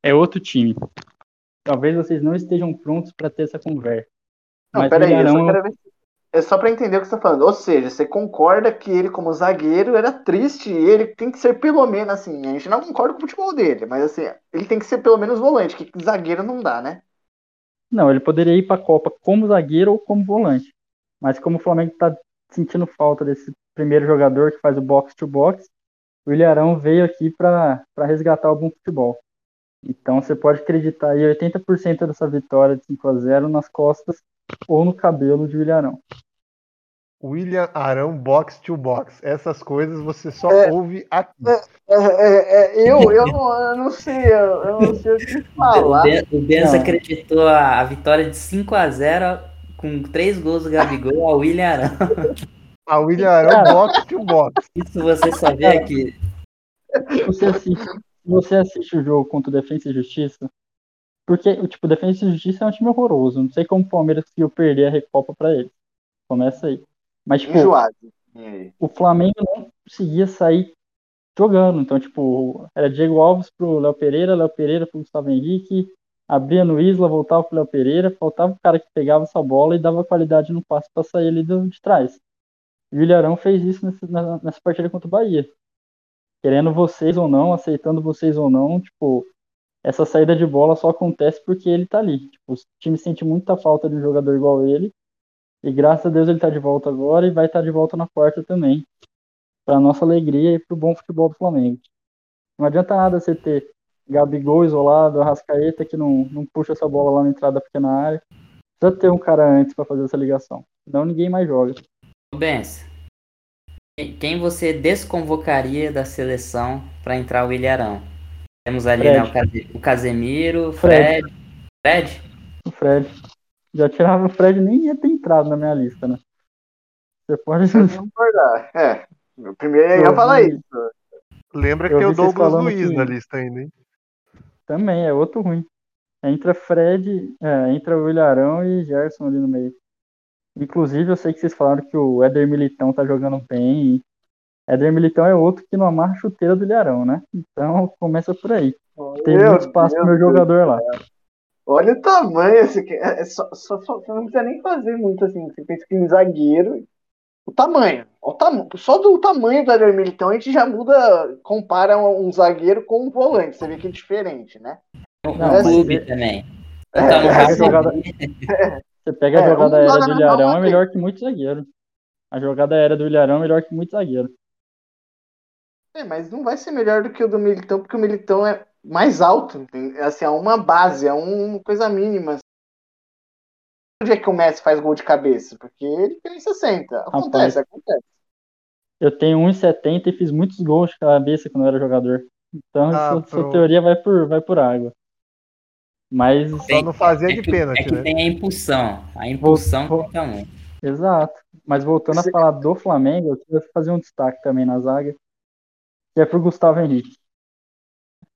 É outro time. Talvez vocês não estejam prontos para ter essa conversa. Não, mas peraí, eu só quero ver se é só para entender o que você está falando. Ou seja, você concorda que ele, como zagueiro, era triste e ele tem que ser pelo menos assim. A gente não concorda com o futebol dele, mas assim, ele tem que ser pelo menos volante, que zagueiro não dá, né? Não, ele poderia ir para a Copa como zagueiro ou como volante. Mas como o Flamengo está sentindo falta desse primeiro jogador que faz o box to box, o Ilharão veio aqui para resgatar o bom futebol. Então você pode acreditar aí 80% dessa vitória de 5 a 0 nas costas ou no cabelo de Ilharão. William Arão Box to Box. Essas coisas você só é, ouve aqui. É, é, é, é eu, eu, não, eu não sei, eu, eu, não sei o que falar. O Benz acreditou a, a, vitória de 5 a 0 com três gols do Gabigol ao William Arão. A William Arão Box to Box. Isso você só vê aqui. Você assiste, você assiste o jogo contra o Defensa e Justiça, porque o tipo, Defensa e Justiça é um time horroroso. Não sei como o Palmeiras conseguiu perder a Recopa para ele. Começa aí. Mas, tipo, Enjoado. o Flamengo não conseguia sair jogando. Então, tipo, era Diego Alves pro Léo Pereira, Léo Pereira pro Gustavo Henrique, abria no Isla, voltava pro Léo Pereira, faltava o cara que pegava essa bola e dava qualidade no passe para sair ali de trás. E o Ilharão fez isso nessa, nessa partida contra o Bahia. Querendo vocês ou não, aceitando vocês ou não, tipo, essa saída de bola só acontece porque ele tá ali. Tipo, o time sente muita falta de um jogador igual ele e graças a Deus ele está de volta agora e vai estar tá de volta na quarta também. Para nossa alegria e para o bom futebol do Flamengo. Não adianta nada você ter Gabigol isolado, Arrascaeta que não, não puxa essa bola lá na entrada da pequena área. Precisa ter um cara antes para fazer essa ligação. Senão ninguém mais joga. Benz, quem você desconvocaria da seleção para entrar o Ilharão? Temos ali né, o Casemiro, Fred. Fred? O Fred. Já tirava o Fred, nem ia ter entrado na minha lista, né? Você pode concordar. É, eu primeiro ia falar isso. Lembra que tem o Douglas Luiz que... na lista ainda, hein? Também, é outro ruim. Entra Fred, é, entra o Ilharão e Gerson ali no meio. Inclusive, eu sei que vocês falaram que o Éder Militão tá jogando bem. Éder Militão é outro que não amarra chuteira do Ilharão, né? Então, começa por aí. Tem muito espaço pro meu jogador lá. Olha o tamanho, esse. É, é só, só, só, não precisa nem fazer muito assim. Você pensa que em zagueiro. O tamanho. O tam, só do tamanho do Éder Militão a gente já muda, compara um, um, zagueiro com um volante. Você vê que é diferente, né? O é, clube assim, também. É, então, é, jogada, você pega a é, jogada aérea do Ilharão, é melhor que muito zagueiro. A jogada aérea do Ilharão é melhor que muito zagueiro. É, mas não vai ser melhor do que o do Militão, porque o Militão é mais alto. Assim, é uma base, é uma coisa mínima. Onde é que o Messi faz gol de cabeça? Porque ele tem 60. Acontece, Rapaz, acontece. Eu tenho 1,70 e fiz muitos gols de cabeça quando eu era jogador. Então, ah, sua, sua, teoria vai por, vai por água. Mas. Só não fazia é de pênalti, é que né? Tem a impulsão. A impulsão conta muito. Exato. Mas voltando Você... a falar do Flamengo, eu queria fazer um destaque também na zaga, que é pro Gustavo Henrique.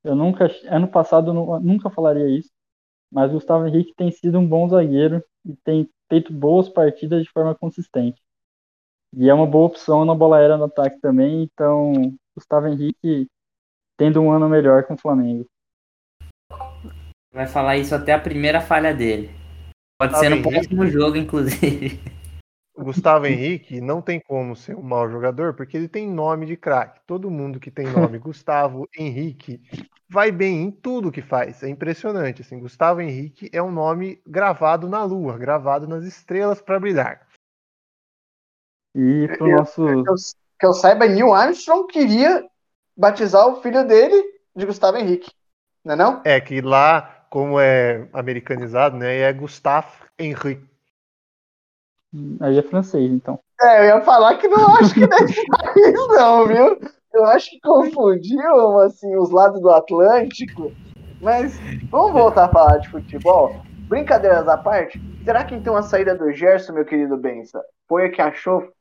Eu nunca, ano passado, eu nunca falaria isso, mas Gustavo Henrique tem sido um bom zagueiro e tem feito boas partidas de forma consistente. E é uma boa opção na bola aérea no ataque também, então Gustavo Henrique tendo um ano melhor com o Flamengo. Vai falar isso até a primeira falha dele. Pode ser no próximo jogo, inclusive. Gustavo Henrique não tem como ser um mau jogador, porque ele tem nome de craque. Todo mundo que tem nome Gustavo Henrique vai bem em tudo que faz. É impressionante. Assim, Gustavo Henrique é um nome gravado na lua, gravado nas estrelas para brilhar. E pro nosso. Que eu, que eu saiba, Neil Armstrong queria batizar o filho dele de Gustavo Henrique. Não é não? É que lá, como é americanizado, né? É Gustavo Henrique. Aí é francês, então. É, eu ia falar que não acho que desse país, não, viu? Eu acho que confundiu, assim, os lados do Atlântico. Mas vamos voltar a falar de futebol? Brincadeiras à parte, será que então a saída do Gerson, meu querido Bença, foi a que achou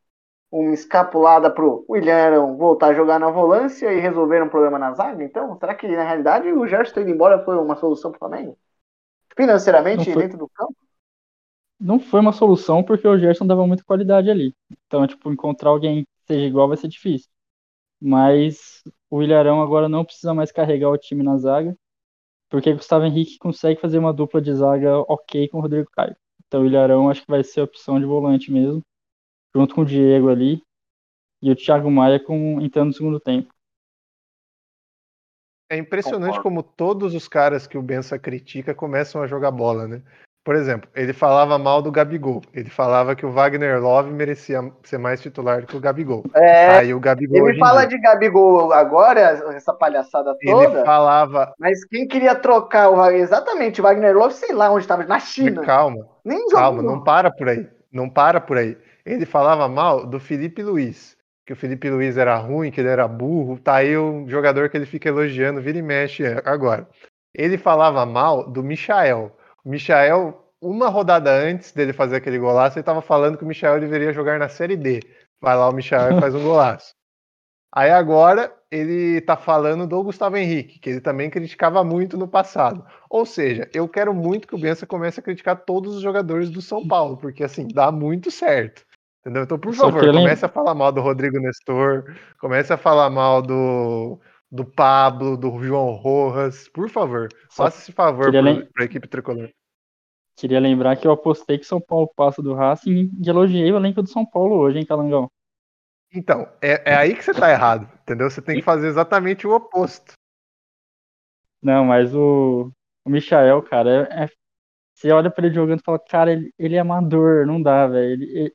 uma escapulada pro William voltar a jogar na volância e resolver um problema na zaga? Então, será que na realidade o Gerson ter ido embora foi uma solução pro Flamengo? Financeiramente e dentro do campo? Não foi uma solução porque o Gerson dava muita qualidade ali. Então, tipo, encontrar alguém que seja igual vai ser difícil. Mas o Ilharão agora não precisa mais carregar o time na zaga, porque Gustavo Henrique consegue fazer uma dupla de zaga ok com o Rodrigo Caio. Então o Ilharão acho que vai ser a opção de volante mesmo, junto com o Diego ali e o Thiago Maia com, entrando no segundo tempo. É impressionante Concordo. como todos os caras que o Bença critica começam a jogar bola, né? Por exemplo, ele falava mal do Gabigol. Ele falava que o Wagner Love merecia ser mais titular que o Gabigol. É, Aí o Gabigol. Ele fala dia... de Gabigol agora, essa palhaçada toda. Ele falava. Mas quem queria trocar o exatamente o Wagner Love, sei lá onde estava, na China. Calma. Nem calma, não para por aí. Não para por aí. Ele falava mal do Felipe Luiz. Que o Felipe Luiz era ruim, que ele era burro. Tá aí o jogador que ele fica elogiando, vira e mexe agora. Ele falava mal do Michael Michael, uma rodada antes dele fazer aquele golaço, ele estava falando que o Michael deveria jogar na Série D. Vai lá o Michael e faz um golaço. Aí agora ele tá falando do Gustavo Henrique, que ele também criticava muito no passado. Ou seja, eu quero muito que o Bença comece a criticar todos os jogadores do São Paulo, porque assim, dá muito certo. Entendeu? Então, por favor, comece a falar mal do Rodrigo Nestor, comece a falar mal do, do Pablo, do João Rojas, por favor, Só faça esse favor para a equipe tricolor. Queria lembrar que eu apostei que São Paulo passa do Racing e elogiei o elenco do São Paulo hoje, hein, Calangão? Então, é, é aí que você tá errado, entendeu? Você tem que fazer exatamente o oposto. Não, mas o, o Michael, cara, é, é, você olha pra ele jogando e fala, cara, ele, ele é amador, não dá, velho. Ele,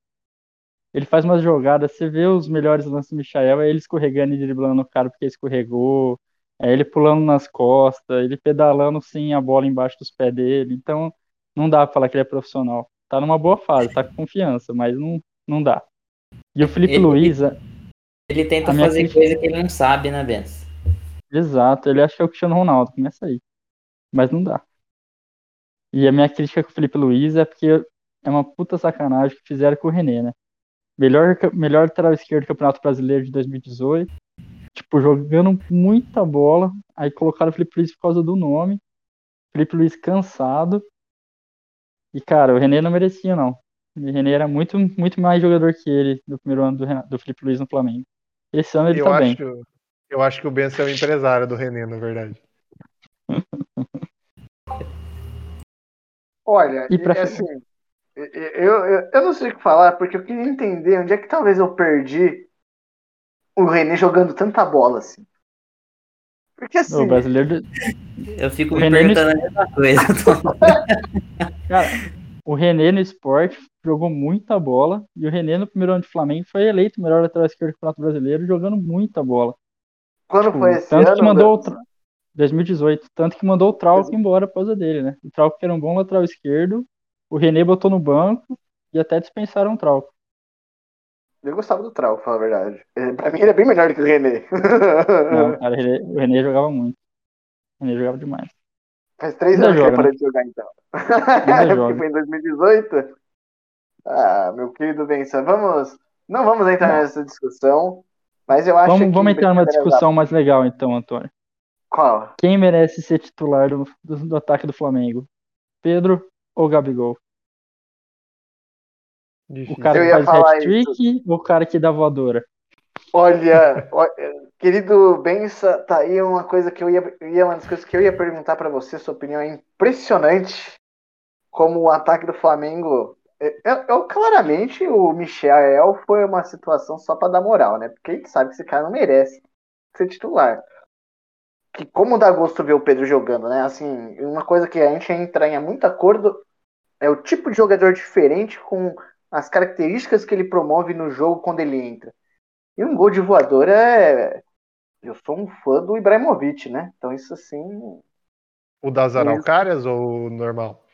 ele faz umas jogadas, você vê os melhores lances do Michael, é ele escorregando e driblando o cara porque escorregou, é ele pulando nas costas, ele pedalando sem a bola embaixo dos pés dele. Então, não dá pra falar que ele é profissional. Tá numa boa fase, tá com confiança, mas não, não dá. E o Felipe ele, Luiz. Ele tenta fazer crítica... coisa que ele não sabe, né, Benz? Exato, ele acha que é o Cristiano Ronaldo, começa aí. Mas não dá. E a minha crítica com o Felipe Luiz é porque é uma puta sacanagem que fizeram com o René, né? Melhor, melhor lateral esquerdo do Campeonato Brasileiro de 2018. Tipo, jogando muita bola. Aí colocaram o Felipe Luiz por causa do nome. Felipe Luiz cansado. E, cara, o René não merecia, não. O René era muito, muito mais jogador que ele no primeiro ano do, do Felipe Luiz no Flamengo. Esse ano ele eu tá acho, bem. Eu acho que o Ben é o empresário do René, na verdade. Olha, e pra... assim, eu, eu, eu não sei o que falar, porque eu queria entender onde é que talvez eu perdi o René jogando tanta bola assim. Porque assim. O brasileiro. Eu fico o me René perguntando no... a mesma coisa. Cara, o René no esporte jogou muita bola. E o René no primeiro ano de Flamengo foi eleito o melhor lateral esquerdo do Campeonato Brasileiro, jogando muita bola. Quando tipo, foi esse tanto ano? Que mandou o... 2018. Tanto que mandou o Trauco embora por causa dele, né? O Trauco era um bom lateral esquerdo o René botou no banco e até dispensaram o Trauco. Eu gostava do Trauco, pra falar a verdade. Pra mim ele é bem melhor do que o René. Não, cara, o René jogava muito. O René jogava demais. Faz três Ainda anos joga, que ele parou né? de jogar, então. Porque foi em 2018. Ah, meu querido Benção, vamos. Não vamos entrar não. nessa discussão, mas eu acho vamos, que. Vamos entrar numa discussão mais legal, então, Antônio. Qual? Quem merece ser titular do, do, do ataque do Flamengo? Pedro ou Gabigol? Difícil. O cara que faz hat-trick ou o cara que dá voadora? Olha, olha, Querido Bença, tá aí uma coisa que eu ia, uma das coisas que eu ia perguntar para você, sua opinião é impressionante como o ataque do Flamengo. Eu, é, eu, é, é, claramente o Michel foi uma situação só para dar moral, né? Porque a gente sabe que esse cara não merece ser titular. Que como dá gosto ver o Pedro jogando, né? Assim, uma coisa que a gente entra em muito acordo é o tipo de jogador diferente com as características que ele promove no jogo quando ele entra. E um gol de voador é. Eu sou um fã do Ibrahimovic, né? Então isso assim. O das Araucárias ou o normal?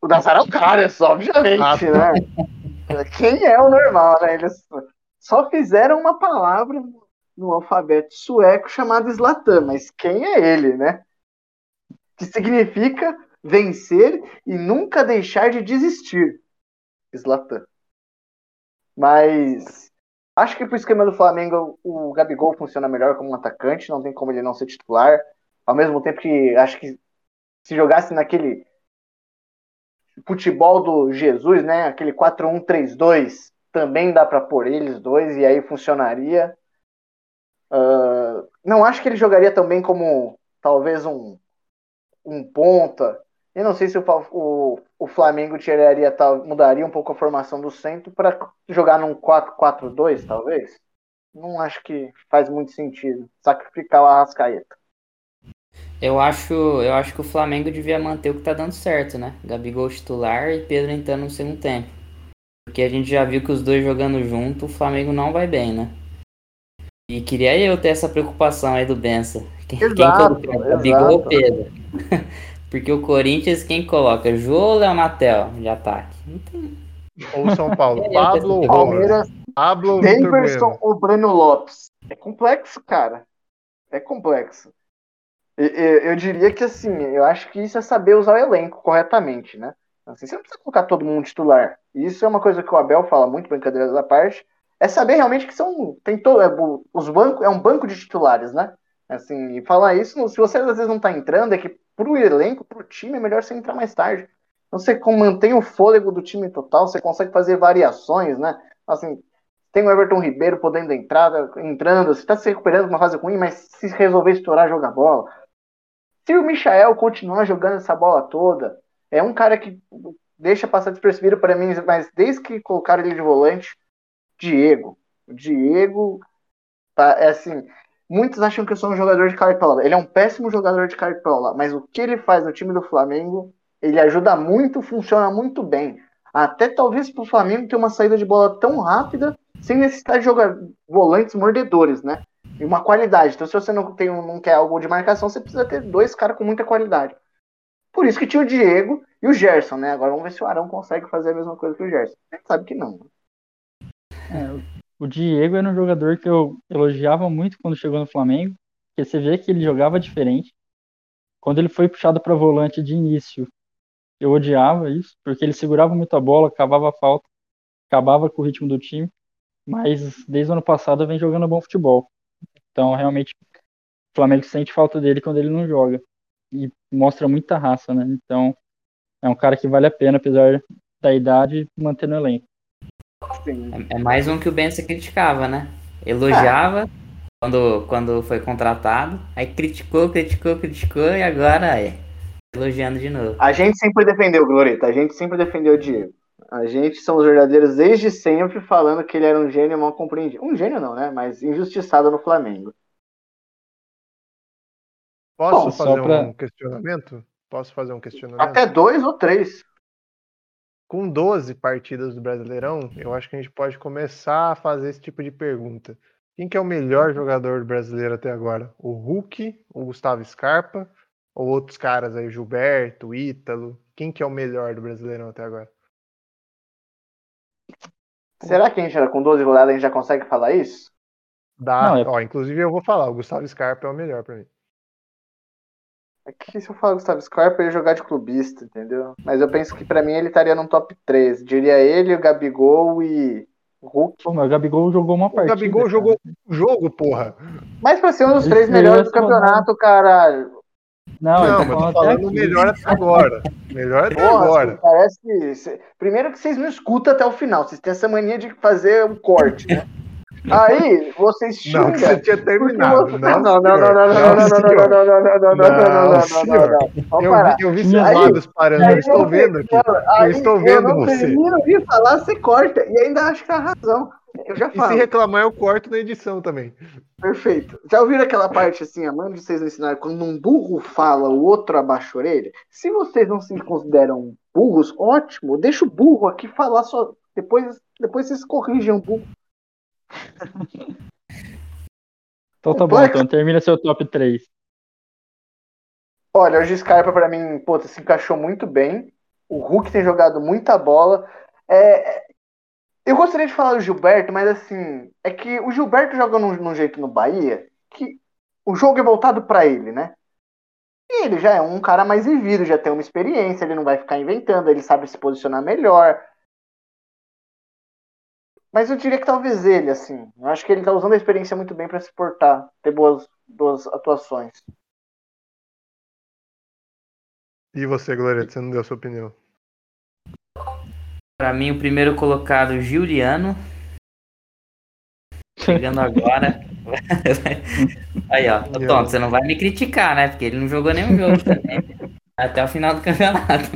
O das Araucárias, obviamente, ah, tá. né? Quem é o normal, né? Eles só fizeram uma palavra no alfabeto sueco chamada Slatan, mas quem é ele, né? Que significa vencer e nunca deixar de desistir. Slatan. Mas acho que pro esquema do Flamengo o Gabigol funciona melhor como um atacante, não tem como ele não ser titular. Ao mesmo tempo que acho que se jogasse naquele futebol do Jesus, né, aquele 4-1-3-2, também dá para pôr eles dois e aí funcionaria. Uh, não acho que ele jogaria também como talvez um, um ponta eu não sei se o, o, o Flamengo tiraria, tal, mudaria um pouco a formação do centro para jogar num 4-4-2, talvez. Não acho que faz muito sentido sacrificar o Arrascaeta. Eu acho, eu acho que o Flamengo devia manter o que tá dando certo, né? Gabigol titular e Pedro entrando no segundo tempo. Porque a gente já viu que os dois jogando junto, o Flamengo não vai bem, né? E queria eu ter essa preocupação aí do Bença. Quem, exato, quem Gabigol ou Pedro? Porque o Corinthians, quem coloca? Jô ou Leonatel de ataque? Ou São Paulo, Pablo Palmeiras, Pablo Davidson ou Breno Lopes. É complexo, cara. É complexo. Eu, eu, eu, diria que assim, eu acho que isso é saber usar o elenco corretamente, né? Assim, você não precisa colocar todo mundo titular. Isso é uma coisa que o Abel fala muito, brincadeiras da parte. É saber realmente que são. Tem todo, é, os bancos, é um banco de titulares, né? Assim, e falar isso, se você às vezes não tá entrando, é que pro elenco, pro time, é melhor você entrar mais tarde. Então você mantém o fôlego do time total, você consegue fazer variações, né? Assim, tem o Everton Ribeiro podendo entrar, entrando, você está se recuperando de uma fase ruim, mas se resolver estourar, jogar bola. Se o Michael continuar jogando essa bola toda, é um cara que deixa passar despercebido para mim, mas desde que colocaram ele de volante, Diego. Diego, tá, é assim, Muitos acham que eu sou um jogador de cartola. Ele é um péssimo jogador de cartola, mas o que ele faz no time do Flamengo, ele ajuda muito, funciona muito bem. Até talvez para o Flamengo ter uma saída de bola tão rápida, sem necessidade de jogar volantes mordedores, né? E uma qualidade. Então, se você não, tem, não quer algo de marcação, você precisa ter dois caras com muita qualidade. Por isso que tinha o Diego e o Gerson, né? Agora vamos ver se o Arão consegue fazer a mesma coisa que o Gerson. A gente sabe que não. É, o Diego era um jogador que eu elogiava muito quando chegou no Flamengo, porque você vê que ele jogava diferente. Quando ele foi puxado para volante de início, eu odiava isso, porque ele segurava muito a bola, cavava a falta, acabava com o ritmo do time. Mas desde o ano passado vem jogando bom futebol. Então, realmente, o Flamengo sente falta dele quando ele não joga. E mostra muita raça, né? Então, é um cara que vale a pena, apesar da idade, manter no elenco. É, é, mais um que o Bença criticava, né? Elogiava é. quando, quando foi contratado, aí criticou, criticou, criticou e agora é elogiando de novo. A gente sempre defendeu, Glorita, a gente sempre defendeu o Diego. A gente são os verdadeiros desde sempre falando que ele era um gênio mal compreendido. Um gênio não, né? Mas injustiçado no Flamengo. Posso Bom, fazer pra... um questionamento? Posso fazer um questionamento? Até dois ou três com 12 partidas do Brasileirão, eu acho que a gente pode começar a fazer esse tipo de pergunta. Quem que é o melhor jogador brasileiro até agora? O Hulk, o Gustavo Scarpa ou outros caras aí, Gilberto, Ítalo? Quem que é o melhor do Brasileirão até agora? Será que a gente com 12 rodadas a gente já consegue falar isso? Dá. Não, é... Ó, inclusive eu vou falar, o Gustavo Scarpa é o melhor para mim. É que se eu falar Gustavo Scarpa, ele ia jogar de clubista, entendeu? Mas eu penso que para mim ele estaria no top 3. Diria ele, o Gabigol e o Hulk. Pô, mas o Gabigol jogou uma partida. O Gabigol cara. jogou um jogo, porra. Mas pra ser um dos três melhores do campeonato, caralho. Não, não mas tô falando melhor até agora. Melhor até Porra, agora. Assim, parece que. Primeiro que vocês não escutam até o final. Vocês têm essa mania de fazer um corte, né? Aí vocês xingam. Não, que você tinha terminado. Não, não, não, não, não, não, não, não, não, não, não, não, não, não, não, não, não, não. Vamos Eu vi, eu seus lábios parando, eu estou vendo aqui. Eu estou Eu vendo não você. termino de falar, você corta. E ainda acho que tá razão. Eu já E se falo. reclamar, eu corto na edição também. Perfeito. Já ouviram aquela parte assim, a mãe de vocês ensinaram, quando um burro fala, o outro abaixa a orelha? Se vocês não se consideram burros, ótimo, deixa o burro aqui falar só. Depois, depois vocês corrigem o burro. Então tá bom, então termina seu top 3. Olha, o Scarpa pra mim, pô, se encaixou muito bem. O Hulk tem jogado muita bola. É, é, eu gostaria de falar do Gilberto, mas assim, é que o Gilberto joga num, num jeito no Bahia que o jogo é voltado pra ele, né? E ele já é um cara mais vivido, já tem uma experiência, ele não vai ficar inventando, ele sabe se posicionar melhor. Mas eu diria que talvez ele, assim. Eu acho que ele tá usando a experiência muito bem pra se portar, ter boas, boas atuações. E você, Glória, você não deu a sua opinião. Pra mim, o primeiro colocado, Juliano. Chegando agora. Aí, ó. Ô, Tonto, você não vai me criticar, né? Porque ele não jogou nenhum jogo também. Até o final do campeonato.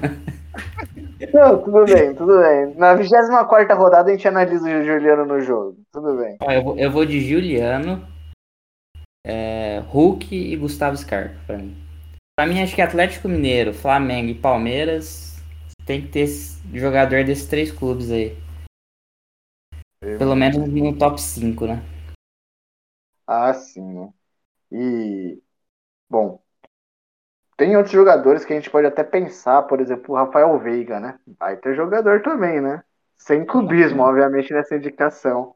Não, tudo bem, tudo bem. Na 24 rodada a gente analisa o Juliano no jogo. Tudo bem. Ó, eu, vou, eu vou de Juliano, é, Hulk e Gustavo Scarpa, pra mim. Pra mim, acho que Atlético Mineiro, Flamengo e Palmeiras tem que ter jogador desses três clubes aí. Pelo menos no top 5, né? Ah, sim. né? E. Bom. Tem outros jogadores que a gente pode até pensar, por exemplo, o Rafael Veiga, né? Vai ter jogador também, né? Sem clubismo, obviamente, nessa indicação.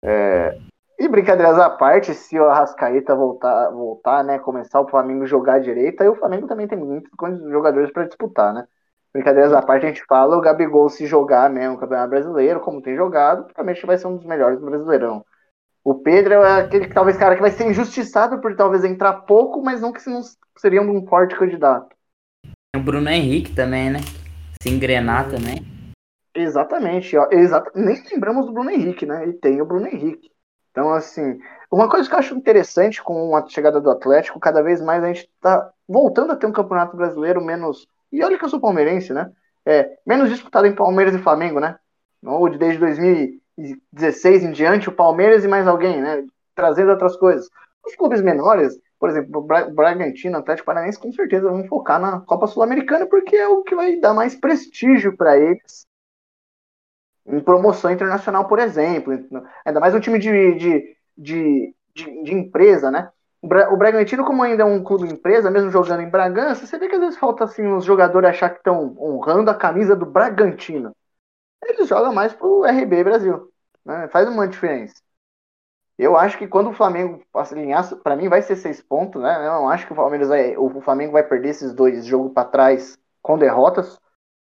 É, E brincadeiras à parte, se o Arrascaeta voltar, voltar, né? Começar o Flamengo jogar direito, aí o Flamengo também tem muitos jogadores para disputar, né? Brincadeiras à parte, a gente fala, o Gabigol se jogar mesmo no Campeonato Brasileiro, como tem jogado, provavelmente vai ser um dos melhores do Brasileirão. O Pedro é aquele que talvez cara que vai ser injustiçado por talvez entrar pouco, mas não que não seria um forte candidato. O Bruno Henrique também, né? Se engrenar também. Exatamente, ó, exata... nem lembramos do Bruno Henrique, né? E tem o Bruno Henrique. Então, assim, uma coisa que eu acho interessante com a chegada do Atlético, cada vez mais a gente tá voltando a ter um campeonato brasileiro menos. E olha que eu sou palmeirense, né? É, menos disputado em Palmeiras e Flamengo, né? Ou desde 2000, 16 em diante, o Palmeiras e mais alguém, né? Trazendo outras coisas. Os clubes menores, por exemplo, o Bragantino, Atlético Paranaense, com certeza vão focar na Copa Sul-Americana, porque é o que vai dar mais prestígio para eles em promoção internacional, por exemplo. Ainda mais um time de, de, de, de, de empresa, né? O Bragantino, como ainda é um clube empresa, mesmo jogando em Bragança, você vê que às vezes falta assim os jogadores achar que estão honrando a camisa do Bragantino. Eles jogam mais pro RB Brasil. Né? Faz uma diferença. Eu acho que quando o Flamengo alinhar, para mim vai ser seis pontos, né? Eu não acho que o Palmeiras vai, o Flamengo vai perder esses dois jogos para trás com derrotas.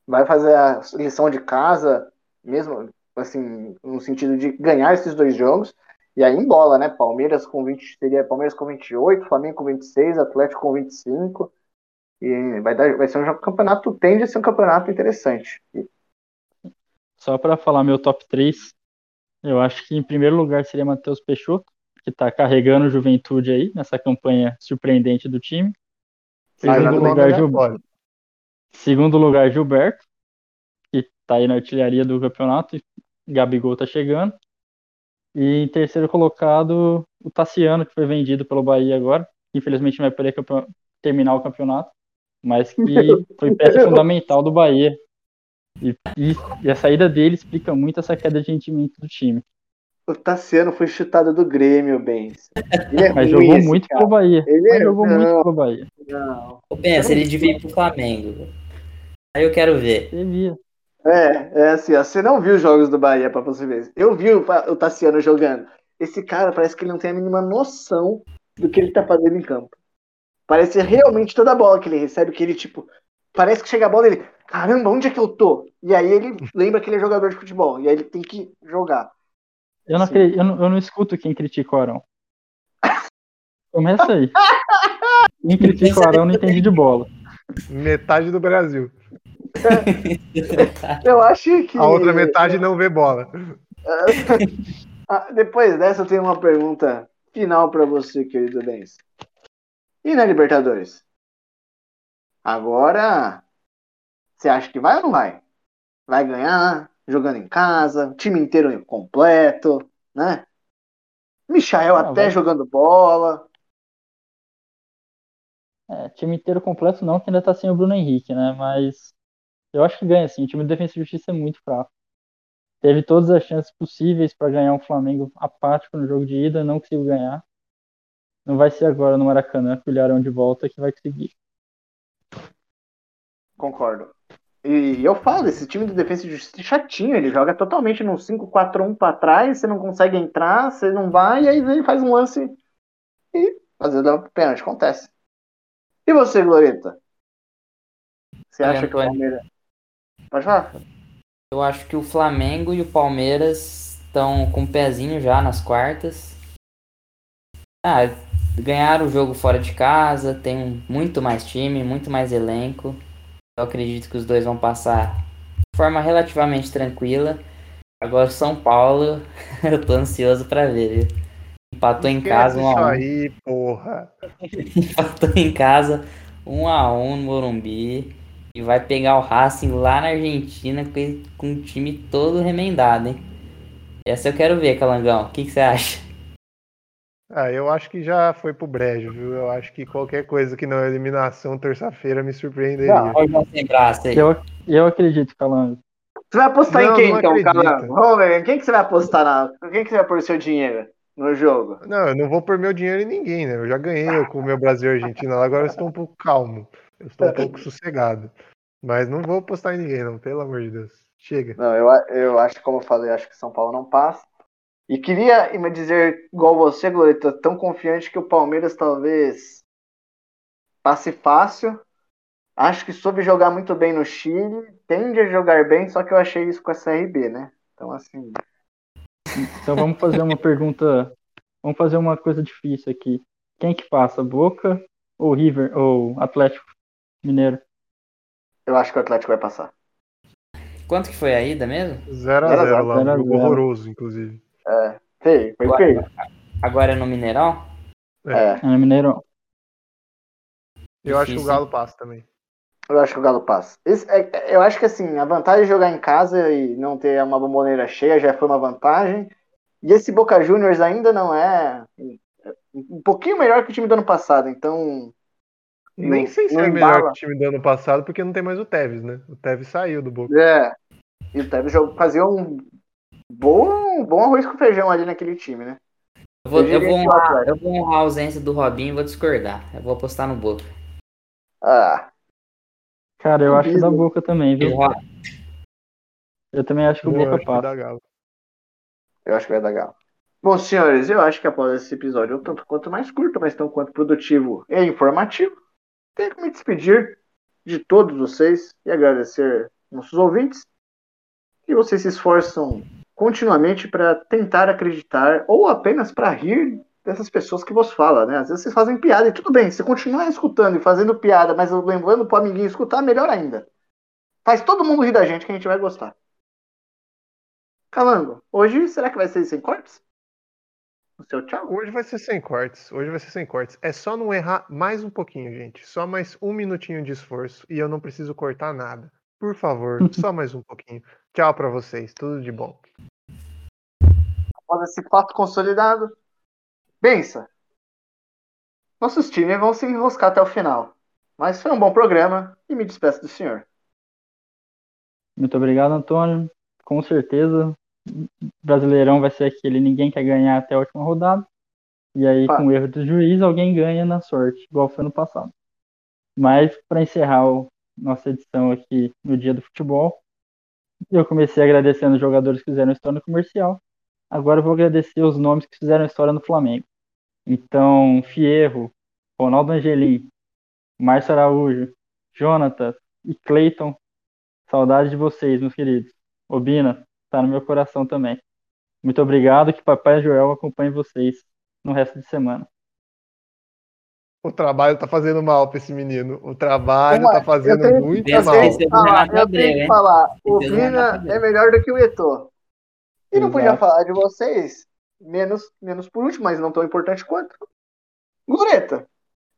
Vai fazer a lição de casa, mesmo assim, no sentido de ganhar esses dois jogos. E aí embola, né? Palmeiras com 20, seria Palmeiras com 28, Flamengo com 26, Atlético com 25. E vai, dar, vai ser um campeonato, tende a ser um campeonato interessante. E- Só para falar meu top 3, eu acho que em primeiro lugar seria Matheus Peixoto, que está carregando Juventude aí nessa campanha surpreendente do time. Segundo lugar, nome Gil... aleatório. Segundo lugar, Gilberto, que está aí na artilharia do campeonato. e Gabigol está chegando. E em terceiro colocado, o Tassiano, que foi vendido pelo Bahia agora. Infelizmente não vai poder terminar o campeonato, mas que foi peça fundamental do Bahia. E, e- e a saída dele explica muito essa queda de rendimento do time. O Tassiano foi chutado do Grêmio, Bens. Ele é Mas jogou esse muito cara. pelo Bahia. Ele Mas é- jogou não. muito pelo Bahia. Não. Ô, pensa, ele devia ir pro Flamengo. Aí eu quero ver. Devia. É, é assim, ó, você não viu os jogos do Bahia pra você ver. Eu vi o, o Tassiano jogando. Esse cara parece que ele não tem a mínima noção do que ele tá fazendo em campo. Parece realmente toda a bola que ele recebe, que ele, tipo, parece que chega a bola e ele, caramba, onde é que eu tô? E aí ele lembra que ele é jogador de futebol, e aí ele tem que jogar. Eu não, Sim. acredito, eu, não, eu não escuto quem critica o Arão. Começa aí. Quem critica o Arão não entende de bola. Metade do Brasil. Eu acho que. A outra metade não vê bola. Ah, depois dessa, eu tenho uma pergunta final para você, querido Dens. E na Libertadores? Agora, você acha que vai ou não vai? Vai ganhar, jogando em casa, time inteiro completo, né? Michael ah, até vai. jogando bola. É, time inteiro completo não, que ainda tá sem o Bruno Henrique, né? Mas eu acho que ganha sim. O time de Defesa e Justiça é muito fraco. Teve todas as chances possíveis para ganhar um Flamengo apático no jogo de ida, não conseguiu ganhar. Não vai ser agora no Maracanã, com o Ilharão de volta, que vai conseguir. Concordo. E eu falo, esse time do Defesa e Justiça é chatinho, ele joga totalmente num 5-4-1 para trás, você não consegue entrar, você não vai, e aí ele faz um lance e às vezes pênalti, acontece. E você, Gloreta? Você acha que o Palmeiras. Pode falar? Eu acho que o Flamengo e o Palmeiras estão com o um pezinho já nas quartas. Ah, ganharam o jogo fora de casa, tem muito mais time, muito mais elenco. Eu acredito que os dois vão passar de forma relativamente tranquila. Agora São Paulo, eu tô ansioso para ver, viu? Empatou em casa um a um. aí, porra. Empatou em casa um a um no Morumbi. E vai pegar o Racing lá na Argentina com, com o time todo remendado, hein? Essa eu quero ver, Calangão. O que, que você acha? Ah, eu acho que já foi pro brejo, viu? Eu acho que qualquer coisa que não é eliminação terça-feira me surpreenderia. Não, olha sem graça aí. Eu, eu acredito, Calango. Você vai apostar não, em quem, então, Calango? Vamos ver, quem que você vai apostar na... Quem que você vai pôr o seu dinheiro no jogo? Não, eu não vou pôr meu dinheiro em ninguém, né? Eu já ganhei com o meu Brasil e Argentina lá, agora eu estou um pouco calmo. Eu estou um pouco sossegado. Mas não vou apostar em ninguém, não, pelo amor de Deus. Chega. Não, eu, eu acho, como eu falei, acho que São Paulo não passa. E queria me dizer, igual você, Glorita, tão confiante que o Palmeiras talvez passe fácil. Acho que soube jogar muito bem no Chile, tende a jogar bem, só que eu achei isso com a CRB, né? Então, assim. Então vamos fazer uma pergunta. Vamos fazer uma coisa difícil aqui. Quem que passa, Boca ou River ou Atlético Mineiro? Eu acho que o Atlético vai passar. Quanto que foi a ida mesmo? 0x0 lá, horroroso, inclusive. É, feio, foi agora, feio. Agora é no Mineirão? É. É no Mineirão. Eu Difícil. acho que o Galo passa também. Eu acho que o Galo passa. Esse, é, eu acho que assim, a vantagem de jogar em casa e não ter uma bomboneira cheia já foi uma vantagem. E esse Boca Juniors ainda não é um pouquinho melhor que o time do ano passado, então nem sei se é melhor que o time do ano passado, porque não tem mais o Tevez, né? O Tevez saiu do Boca. É. E o Tevez fazia um bom, bom arroz com feijão ali naquele time, né? Eu vou, eu, vou honrar, eu vou honrar a ausência do Robinho e vou discordar. Eu vou apostar no Boca. Ah. Cara, eu acho da Boca também, viu? Eu também acho que o Boca passa. Eu acho que vai dar Galo. Bom, senhores, eu acho que após esse episódio, tanto quanto mais curto, mas tão quanto produtivo e informativo, tenho que me despedir de todos vocês e agradecer nossos ouvintes. Que vocês se esforçam continuamente para tentar acreditar ou apenas para rir dessas pessoas que vos falam, né? Às vezes vocês fazem piada e tudo bem, se continuar escutando e fazendo piada, mas lembrando para o amiguinho escutar, melhor ainda. Faz todo mundo rir da gente que a gente vai gostar. Calango, hoje será que vai ser sem cortes? o seu tchau. Hoje vai ser sem cortes. Hoje vai ser sem cortes. É só não errar mais um pouquinho, gente. Só mais um minutinho de esforço e eu não preciso cortar nada. Por favor, só mais um pouquinho. Tchau para vocês. Tudo de bom. Após esse fato consolidado, pensa. Nossos times vão se enroscar até o final. Mas foi um bom programa e me despeço do senhor. Muito obrigado, Antônio. Com certeza Brasileirão vai ser aquele ninguém quer ganhar até a última rodada. E aí, ah. com o erro do juiz, alguém ganha na sorte, igual foi no passado. Mas, para encerrar o, nossa edição aqui no Dia do Futebol, eu comecei agradecendo os jogadores que fizeram história no comercial. Agora eu vou agradecer os nomes que fizeram história no Flamengo. Então, Fierro, Ronaldo Angelim, Márcio Araújo, Jonathan e Cleiton. Saudade de vocês, meus queridos. Obina, tá no meu coração também. Muito obrigado, que Papai Joel acompanhe vocês no resto de semana. O trabalho tá fazendo mal pra esse menino. O trabalho Uma, tá fazendo tenho, muito eu mal. Tenho falar, eu tenho que falar, o Vina é melhor do que o Etor. E não podia falar de vocês menos, menos por último, mas não tão importante quanto. Gureta,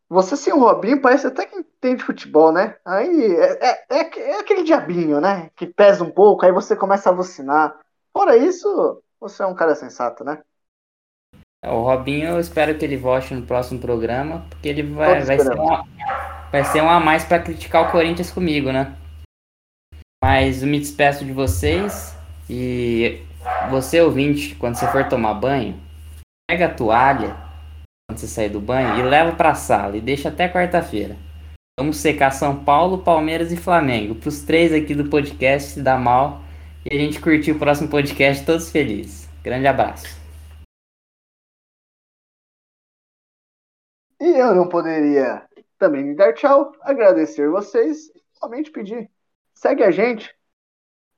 você sem o Robinho parece até que entende futebol, né? Aí é, é, é, é, aquele diabinho, né? Que pesa um pouco, aí você começa a alucinar. Fora isso, você é um cara sensato, né? É, o Robinho, eu espero que ele volte no próximo programa, porque ele vai, vai, ser, uma, vai ser um a mais para criticar o Corinthians comigo, né? Mas eu me despeço de vocês e você ouvinte, quando você for tomar banho, pega a toalha quando você sair do banho e leva para a sala e deixa até quarta-feira. Vamos secar São Paulo, Palmeiras e Flamengo. Para os três aqui do podcast se dá mal e a gente curtir o próximo podcast todos felizes. Grande abraço. E eu não poderia também dar tchau, agradecer vocês e somente pedir. Segue a gente,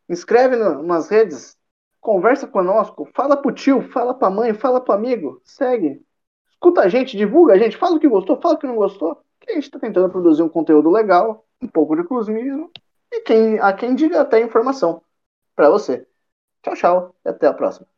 inscreve nas redes, conversa conosco, fala pro tio, fala pra mãe, fala pro amigo, segue. Escuta a gente, divulga a gente, fala o que gostou, fala o que não gostou. Que a gente tá tentando produzir um conteúdo legal, um pouco de clubismo e quem, a quem diga até informação para você. Tchau, tchau e até a próxima.